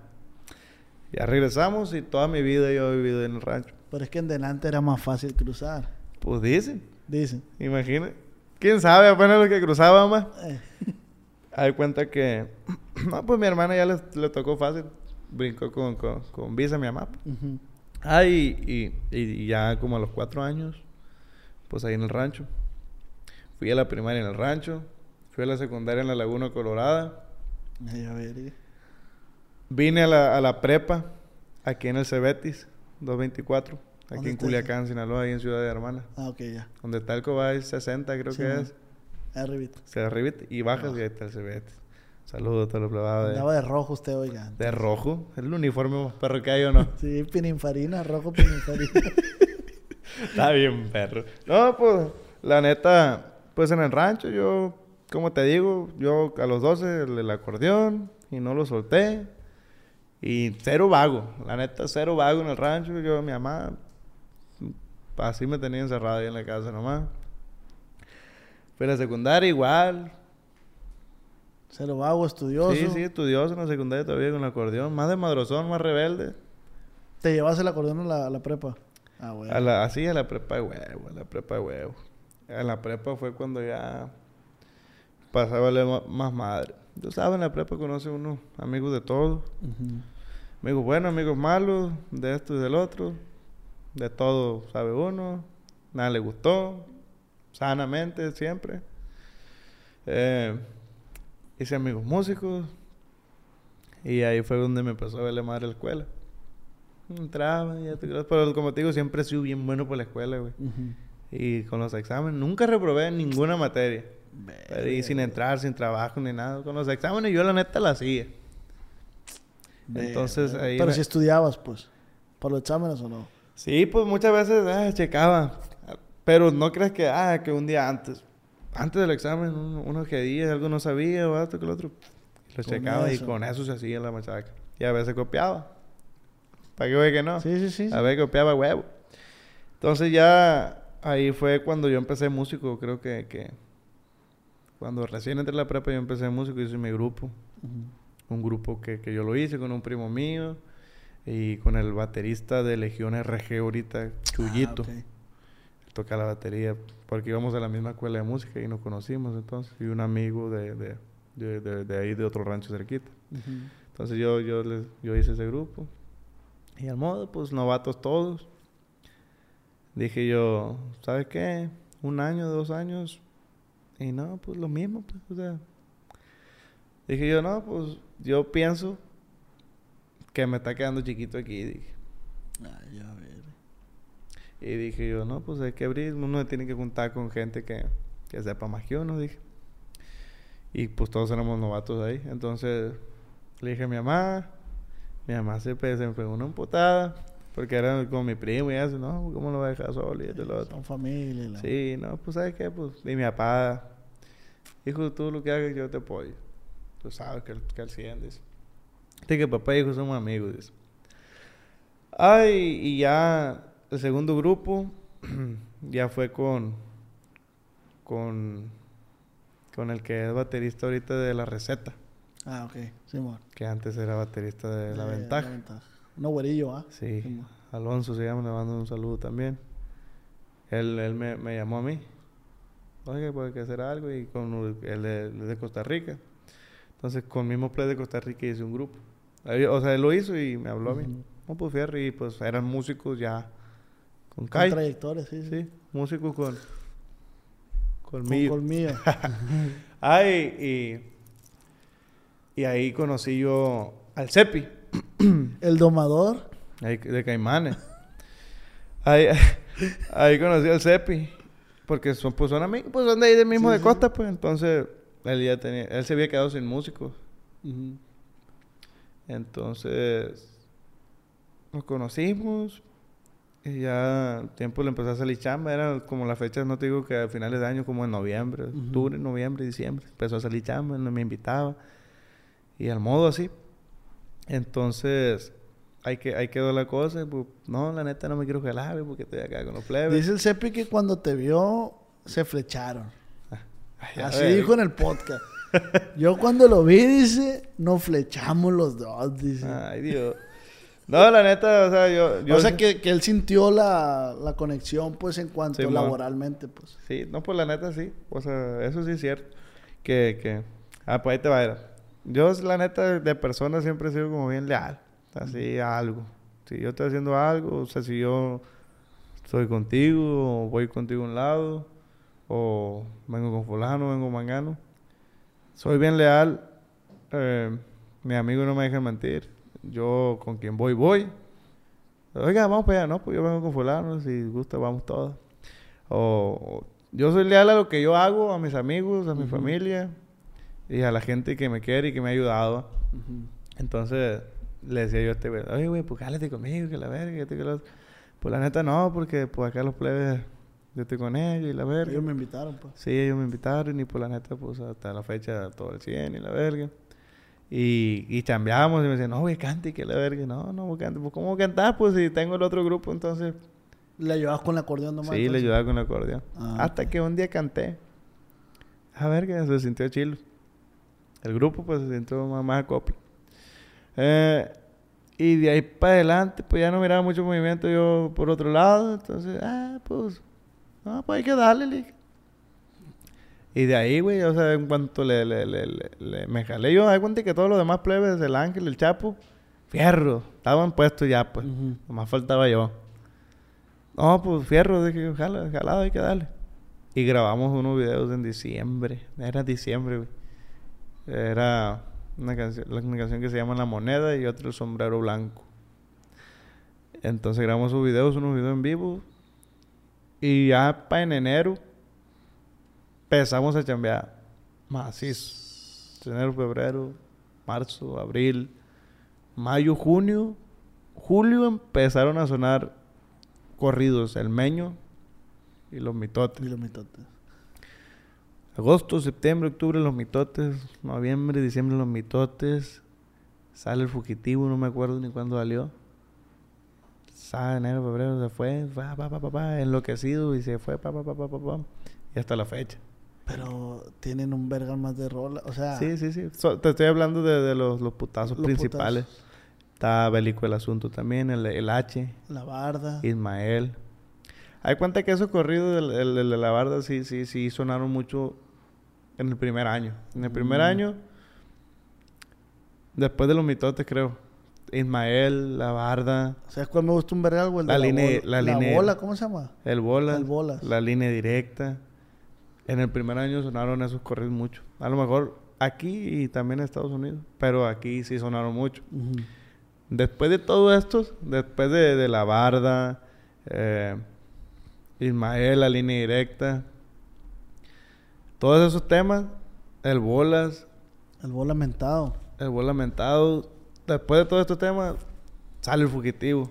Ya regresamos y toda mi vida yo he vivido en el rancho. Pero es que en delante era más fácil cruzar. Pues dicen, Dicen. imagina. ¿Quién sabe apenas lo que cruzaba más? Eh, Hay cuenta que... [clears throat] no, pues mi hermana ya le, le tocó fácil. Brincó con, con, con visa mi mamá. Ah, y, y, y ya como a los cuatro años, pues ahí en el rancho. Fui a la primaria en el rancho. Fui a la secundaria en la Laguna Colorada. Ay, a ver, eh. Vine a la, a la prepa, aquí en el Cebetis, 224. Aquí ¿Dónde en Culiacán, Sinaloa, ahí en Ciudad de Hermana. Ah, ok, ya. Donde está el Cobay 60, creo Sí, que man. es. Arribita. Se arribita y bajas y ahí está el Cebetis. Saludos a todos los plavados Andaba de, rojo usted, oiga. de rojo. Es el uniforme más perro que hay o no. [laughs] Sí, pininfarina, rojo pininfarina. [laughs] Está bien, perro. No, pues, la neta, pues en el rancho, yo, como te digo, yo a los 12 el, el acordeón y no lo solté. Y cero vago, la neta, cero vago en el rancho. Yo, mi mamá, así me tenía encerrado ahí en la casa nomás. Pero la secundaria igual. Cero vago, estudioso. Sí, sí, estudioso en la secundaria todavía con el acordeón. Más de madrozón, más rebelde. ¿Te llevas el acordeón a la, a la prepa? Ah, bueno. A la, así a la prepa de huevo, a la prepa de huevo. A la prepa fue cuando ya pasaba a más madre. Tú sabes, en la prepa conoce uno amigos de todo. Amigos buenos, amigos malos, de esto y del otro. De todo sabe uno. Nada le gustó. Sanamente, siempre. Eh, hice amigos músicos. Y ahí fue donde me empezó a verle madre la escuela. Entraba, ya te Pero como te digo, siempre he sido bien bueno por la escuela, güey. Y con los exámenes, nunca reprobé en ninguna materia. Pero y Verga, sin entrar, sin trabajo ni nada. Con los exámenes yo la neta la hacía. Entonces, ahí Pero me- si estudiabas, pues. ¿Por los exámenes o no? Sí, pues muchas veces ah, checaba. Pero no creas que, ah, que un día antes. Antes del examen, uno, que día, algo no sabía, o esto que lo otro. Lo checaba y eso. con eso se hacía la machaca. Y a veces copiaba. ¿Para qué güey que no? Sí, sí, sí. A ver, copiaba huevo. Entonces ya ahí fue cuando yo empecé músico, creo que, que cuando recién entré a la prepa yo empecé músico, hice mi grupo. Ujú. Un grupo que, que yo lo hice con un primo mío y con el baterista de Legión RG ahorita, Chuyito. Ah, ok. Toca la batería porque íbamos a la misma escuela de música y nos conocimos entonces. Y un amigo de, de, de, de- de ahí, de otro rancho cerquita. Ujú. Entonces yo, yo, les- yo hice ese grupo. Y al modo, pues novatos todos. Dije yo, ¿sabes qué? Un año, dos años. Y no, pues lo mismo. Pues, o sea. Dije yo, no, pues yo pienso que me está quedando chiquito aquí. Dije. Ay, a ver. Y dije yo, no, pues hay que abrir. Uno tiene que juntar con gente que, que sepa más que uno, dije. Y pues todos éramos novatos ahí. Entonces le dije a mi mamá. Mi mamá se, pe- se me pegó una emputada. Porque era con mi primo y eso. No, ¿cómo lo voy a dejar solo? Y y lo otro. Son familia. la- Sí, no, pues ¿sabes qué? Pues, y mi papá, hijo, tú lo que hagas yo te apoyo. Tú sabes que, que al 100, dice. Que papá y hijo somos amigos, dice. Ay, y ya el segundo grupo [clears throat] ya fue con, con, con el que es baterista ahorita de La Receta, Ah, ok. Simón. que antes era baterista de La Eh, Ventaja. La ventaja. Un güerillo, ¿ah? Sí. Alonso se llama, le mando un saludo también. Él, él me, me llamó a mí. Oye, pues hay que hacer algo y con él de, es de Costa Rica. Entonces, con el mismo play de Costa Rica hice un grupo. O sea, él lo hizo y me habló a mí. No, pues Ferry, pues eran músicos ya con Con Kai. trayectoria, sí, sí. Sí, músicos con Con colmillo. colmillo. [laughs] Ay, y, y ahí conocí yo al Cepi. [clears throat] El domador. Ahí, de Caimanes. ahí, [laughs] ahí conocí al Cepi. Porque son, pues son amigos, pues son de ahí del mismo Sí, de sí. Costa, pues. Entonces, él ya tenía, él se había quedado sin músicos. Entonces, nos conocimos. Y ya el tiempo le empezó a salir chamba. Era como las fechas, no te digo que a finales de año, como en noviembre, Ujú. octubre, noviembre, diciembre. Empezó a salir chamba, él me invitaba. Y al modo así. Entonces, ahí, que, ahí quedó la cosa. y, pues, no, la neta no me quiero jalar, porque estoy acá con los plebes. Dice el Cepi que cuando te vio, se flecharon. Ay, a Así ver. dijo en el podcast. Yo cuando lo vi, dice, nos flechamos los dos, dice. Ay, Dios. No, la neta, o sea, yo... yo o sea, que, que él sintió la, la conexión, pues, en cuanto Sí, laboralmente, pues. Sí, no, pues la neta sí. O sea, eso sí es cierto. Que, que... Ah, pues ahí te va. era. Yo, la neta, de persona siempre he sido como bien leal. Así, a algo. Si yo estoy haciendo algo, o sea, si yo estoy contigo, o voy contigo a un lado, o vengo con fulano, vengo con mangano. Soy bien leal. Eh, mi amigo no me deja mentir. Yo con quien voy, voy. Oiga, vamos para allá. No, pues yo vengo con fulano. Si gusta, vamos todos. O, o- yo soy leal a lo que yo hago, a mis amigos, a mi familia y a la gente que me quiere y que me ha ayudado. Entonces le decía yo a este güey, oye, güey, pues cálate conmigo, que la verga, que esto y que lo otro". Pues la neta no, porque pues acá los plebes, yo estoy con ellos y la verga. Ellos me invitaron, pues. Sí, ellos me invitaron y por la neta, pues hasta la fecha todo el 100 y la verga. Y, y chambeamos y me decían, no, güey, cante, que la verga. No, no, cante. Pues, ¿cómo cantar? Pues si tengo el otro grupo, entonces. Le ayudabas con el acordeón nomás. sí, le entonces? ayudaba con el acordeón. Ah, hasta que un día canté. A ver, que se sintió chilo. El grupo, pues se sintió más, más acople. Eh, y de ahí para adelante, pues ya no miraba mucho movimiento yo por otro lado. Entonces, ah, pues, no, pues hay que darle, le dije. Y de ahí, güey, o sea, en cuanto le, le, le, le- me jalé yo, hay cuenta que todos los demás plebes, el Ángel, el Chapo, fierro, estaban puestos ya, pues. Ujú. Nomás faltaba yo. No, pues fierro, dije, jala, jalado, hay que darle. Y grabamos unos videos en diciembre. Era diciembre, güey. Era una canción, una canción que se llama La Moneda y otro El Sombrero Blanco. Entonces grabamos sus videos, unos videos en vivo. Y ya para en enero empezamos a chambear macizo. Enero, febrero, marzo, abril, mayo, junio. Julio empezaron a sonar corridos, el meño y. Y los mitotes. Agosto, septiembre, octubre los mitotes, noviembre, diciembre los mitotes. Sale el fugitivo, no me acuerdo ni cuándo salió. Sale enero, febrero, se fue, pa, pa, pa, pa, enloquecido y se fue, pa, pa, pa, pa, pa, pa, y hasta la fecha. Pero tienen un verga más de rola. O sea, Sí, sí, sí. Te estoy hablando de, los, los putazos Los principales. Está bélico el asunto también, el, el H, la barda. Ismael. Hay cuenta que esos corridos de la barda sí, sí, sí sonaron mucho en el primer año. En el primer Mm. año, después de los mitotes, creo. Ismael, la barda, ¿Sabes cuál me gusta un verga, güey? La la, línea- bola. la línea- bola, ¿cómo se llama? el bolas. la línea directa. En el primer año sonaron esos corridos mucho. A lo mejor aquí y también en Estados Unidos, pero aquí sí sonaron mucho. Después de todo esto, después de, de la barda, eh, Ismael, la línea directa, todos esos temas, el bolas, El bola mentado. el bolas mentado, después de todos estos temas, sale el fugitivo.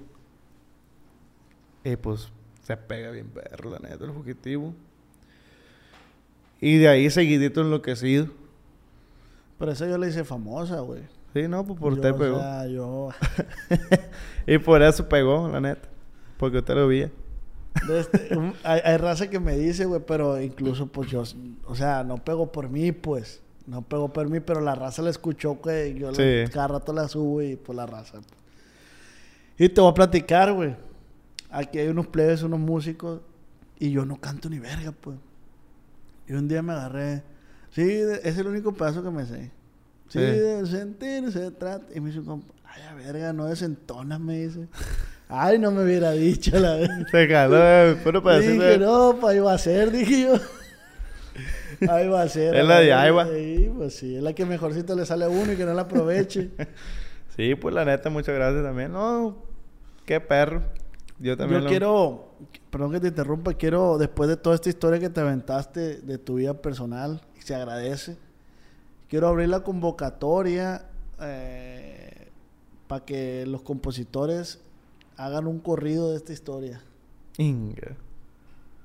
Y pues se pega bien perro, la neta, el fugitivo. Y de ahí seguidito enloquecido. Pero esa yo la hice famosa, güey. Sí, no, pues por Yo, usted o pegó. sea, yo... [laughs] y por eso pegó, la neta. Porque usted lo veía. Este, un- hay, hay raza que me dice, güey, pero incluso, pues yo... O sea, no pego por mí, pues. No pego por mí, pero la raza la escuchó, que yo la- Sí. cada rato la subo y pues la raza. Y te voy a platicar, güey. Aquí hay unos plebes, unos músicos, y yo no canto ni verga, pues. Y un día me agarré... Sí, es el único pedazo que me sé. Sí, Sí. de sentir se trata. Y me dice ay, verga, no desentonas, me dice. Ay, no me hubiera dicho la vez. [laughs] Se caló, eh, pero para Dije, decirle- no, pues ahí va a ser, dije yo. [laughs] Ahí va a ser. Es la de Iowa. Sí, pues sí, es la que mejorcito le sale a uno y que no la aproveche. [laughs] Sí, pues la neta, muchas gracias también. No, qué perro. Yo también Yo lo- quiero, perdón que te interrumpa, quiero, después de toda esta historia que te aventaste de tu vida personal, y se agradece, quiero abrir la convocatoria para que los compositores hagan un corrido de esta historia. Inga.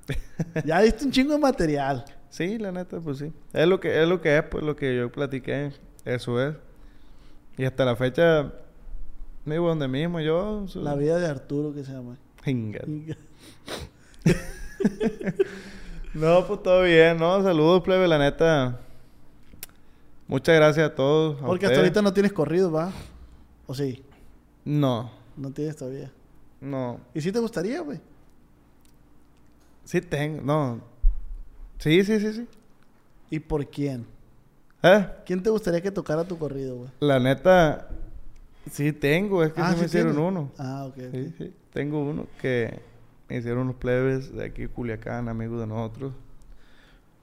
[laughs] Ya diste un chingo de material. Sí, la neta, pues sí. Es lo que es, lo que es pues lo que yo platiqué. Eso es. Y hasta la fecha, vivo donde mismo, yo... su- La vida de Arturo, que se llama. Inga. [laughs] No, pues todo bien, ¿no? Saludos, plebe, la neta. Muchas gracias a todos. a Porque hasta ahorita no tienes corrido, ¿va? ¿O sí? No, No tienes todavía. No. ¿Y si te gustaría, güey? Sí tengo, no. Sí, sí, sí, sí. ¿Y por quién? ¿Eh? ¿Quién te gustaría que tocara tu corrido, güey? La neta, sí tengo, es que Ah, sí me ¿sí hicieron tienes? uno. Ah, ok. Sí, sí. Tengo uno que me hicieron unos plebes de aquí, Culiacán, amigos de nosotros.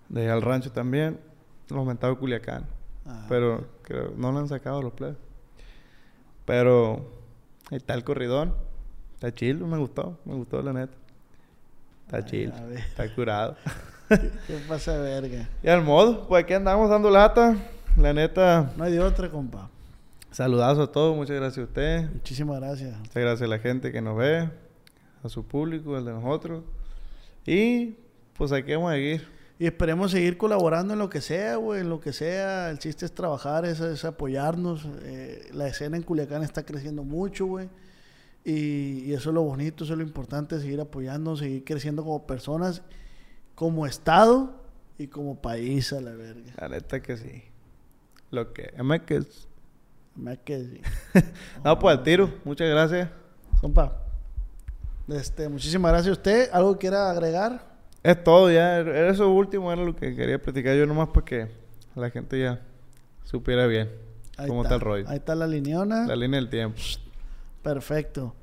De allá al rancho también. Los mentados de Culiacán. Ah, Pero creo, no lo han sacado los plebes. Pero ahí está el corridón. Está chill, me gustó. Me gustó la neta. Está Ay, chill. Está curado. [laughs] ¿Qué [laughs] pasa, verga? y al modo, pues aquí andamos dando lata. La neta, No hay de otra, compa. saludazo a todos. Muchas gracias a ustedes. Muchísimas gracias. Muchas gracias a la gente que nos ve, a su público, el de nosotros. Y pues aquí vamos a seguir. Y esperemos seguir colaborando en lo que sea, güey, en lo que sea. El chiste es trabajar, es, es apoyarnos. Eh, la escena en Culiacán está creciendo mucho, güey. Y, y eso es lo bonito, eso es lo importante, seguir apoyando, seguir creciendo como personas, como Estado y como país, a la verga. La neta que sí. Lo que es que es. Me que sí. [laughs] No, pues al tiro. Muchas gracias. Compa, este, muchísimas gracias a usted. ¿Algo quiera agregar? Es todo ya. Era Eso último era lo que quería platicar yo nomás para que la gente ya supiera bien cómo está. el rollo. Ahí está la lineona. La línea del tiempo. Perfecto.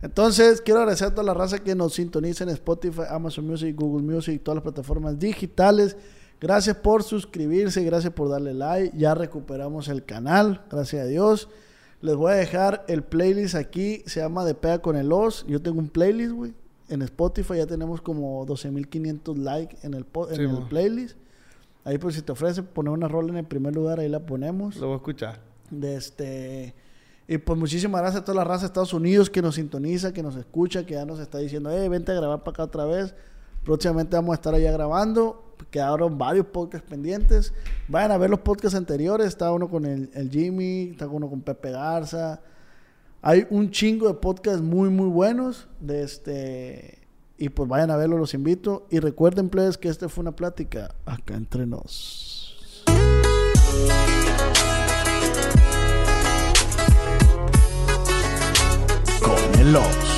Entonces, quiero agradecer a toda la raza que nos sintoniza en Spotify, Amazon Music, Google Music y todas las plataformas digitales. Gracias por suscribirse, gracias por darle like. Ya recuperamos el canal, gracias a Dios. Les voy a dejar el playlist aquí, se llama De Pega con el Os. Yo tengo un playlist, güey. En Spotify ya tenemos como 12.500 likes en el, en Sí, el playlist. Ahí por si te ofrece poner una rola en el primer lugar, ahí la ponemos. Lo voy a escuchar. De este. Y pues muchísimas gracias a toda la raza de Estados Unidos que nos sintoniza, que nos escucha, que ya nos está diciendo, eh, vente a grabar para acá otra vez. Próximamente vamos a estar allá grabando. Quedaron varios podcasts pendientes. Vayan a ver los podcasts anteriores. Está uno con el, Jimmy, está uno con Pepe Garza. Hay un chingo de podcasts muy, muy buenos. De este. Y pues vayan a verlo, los invito. Y recuerden, plebes, que esta fue una plática acá entre nos. Con el.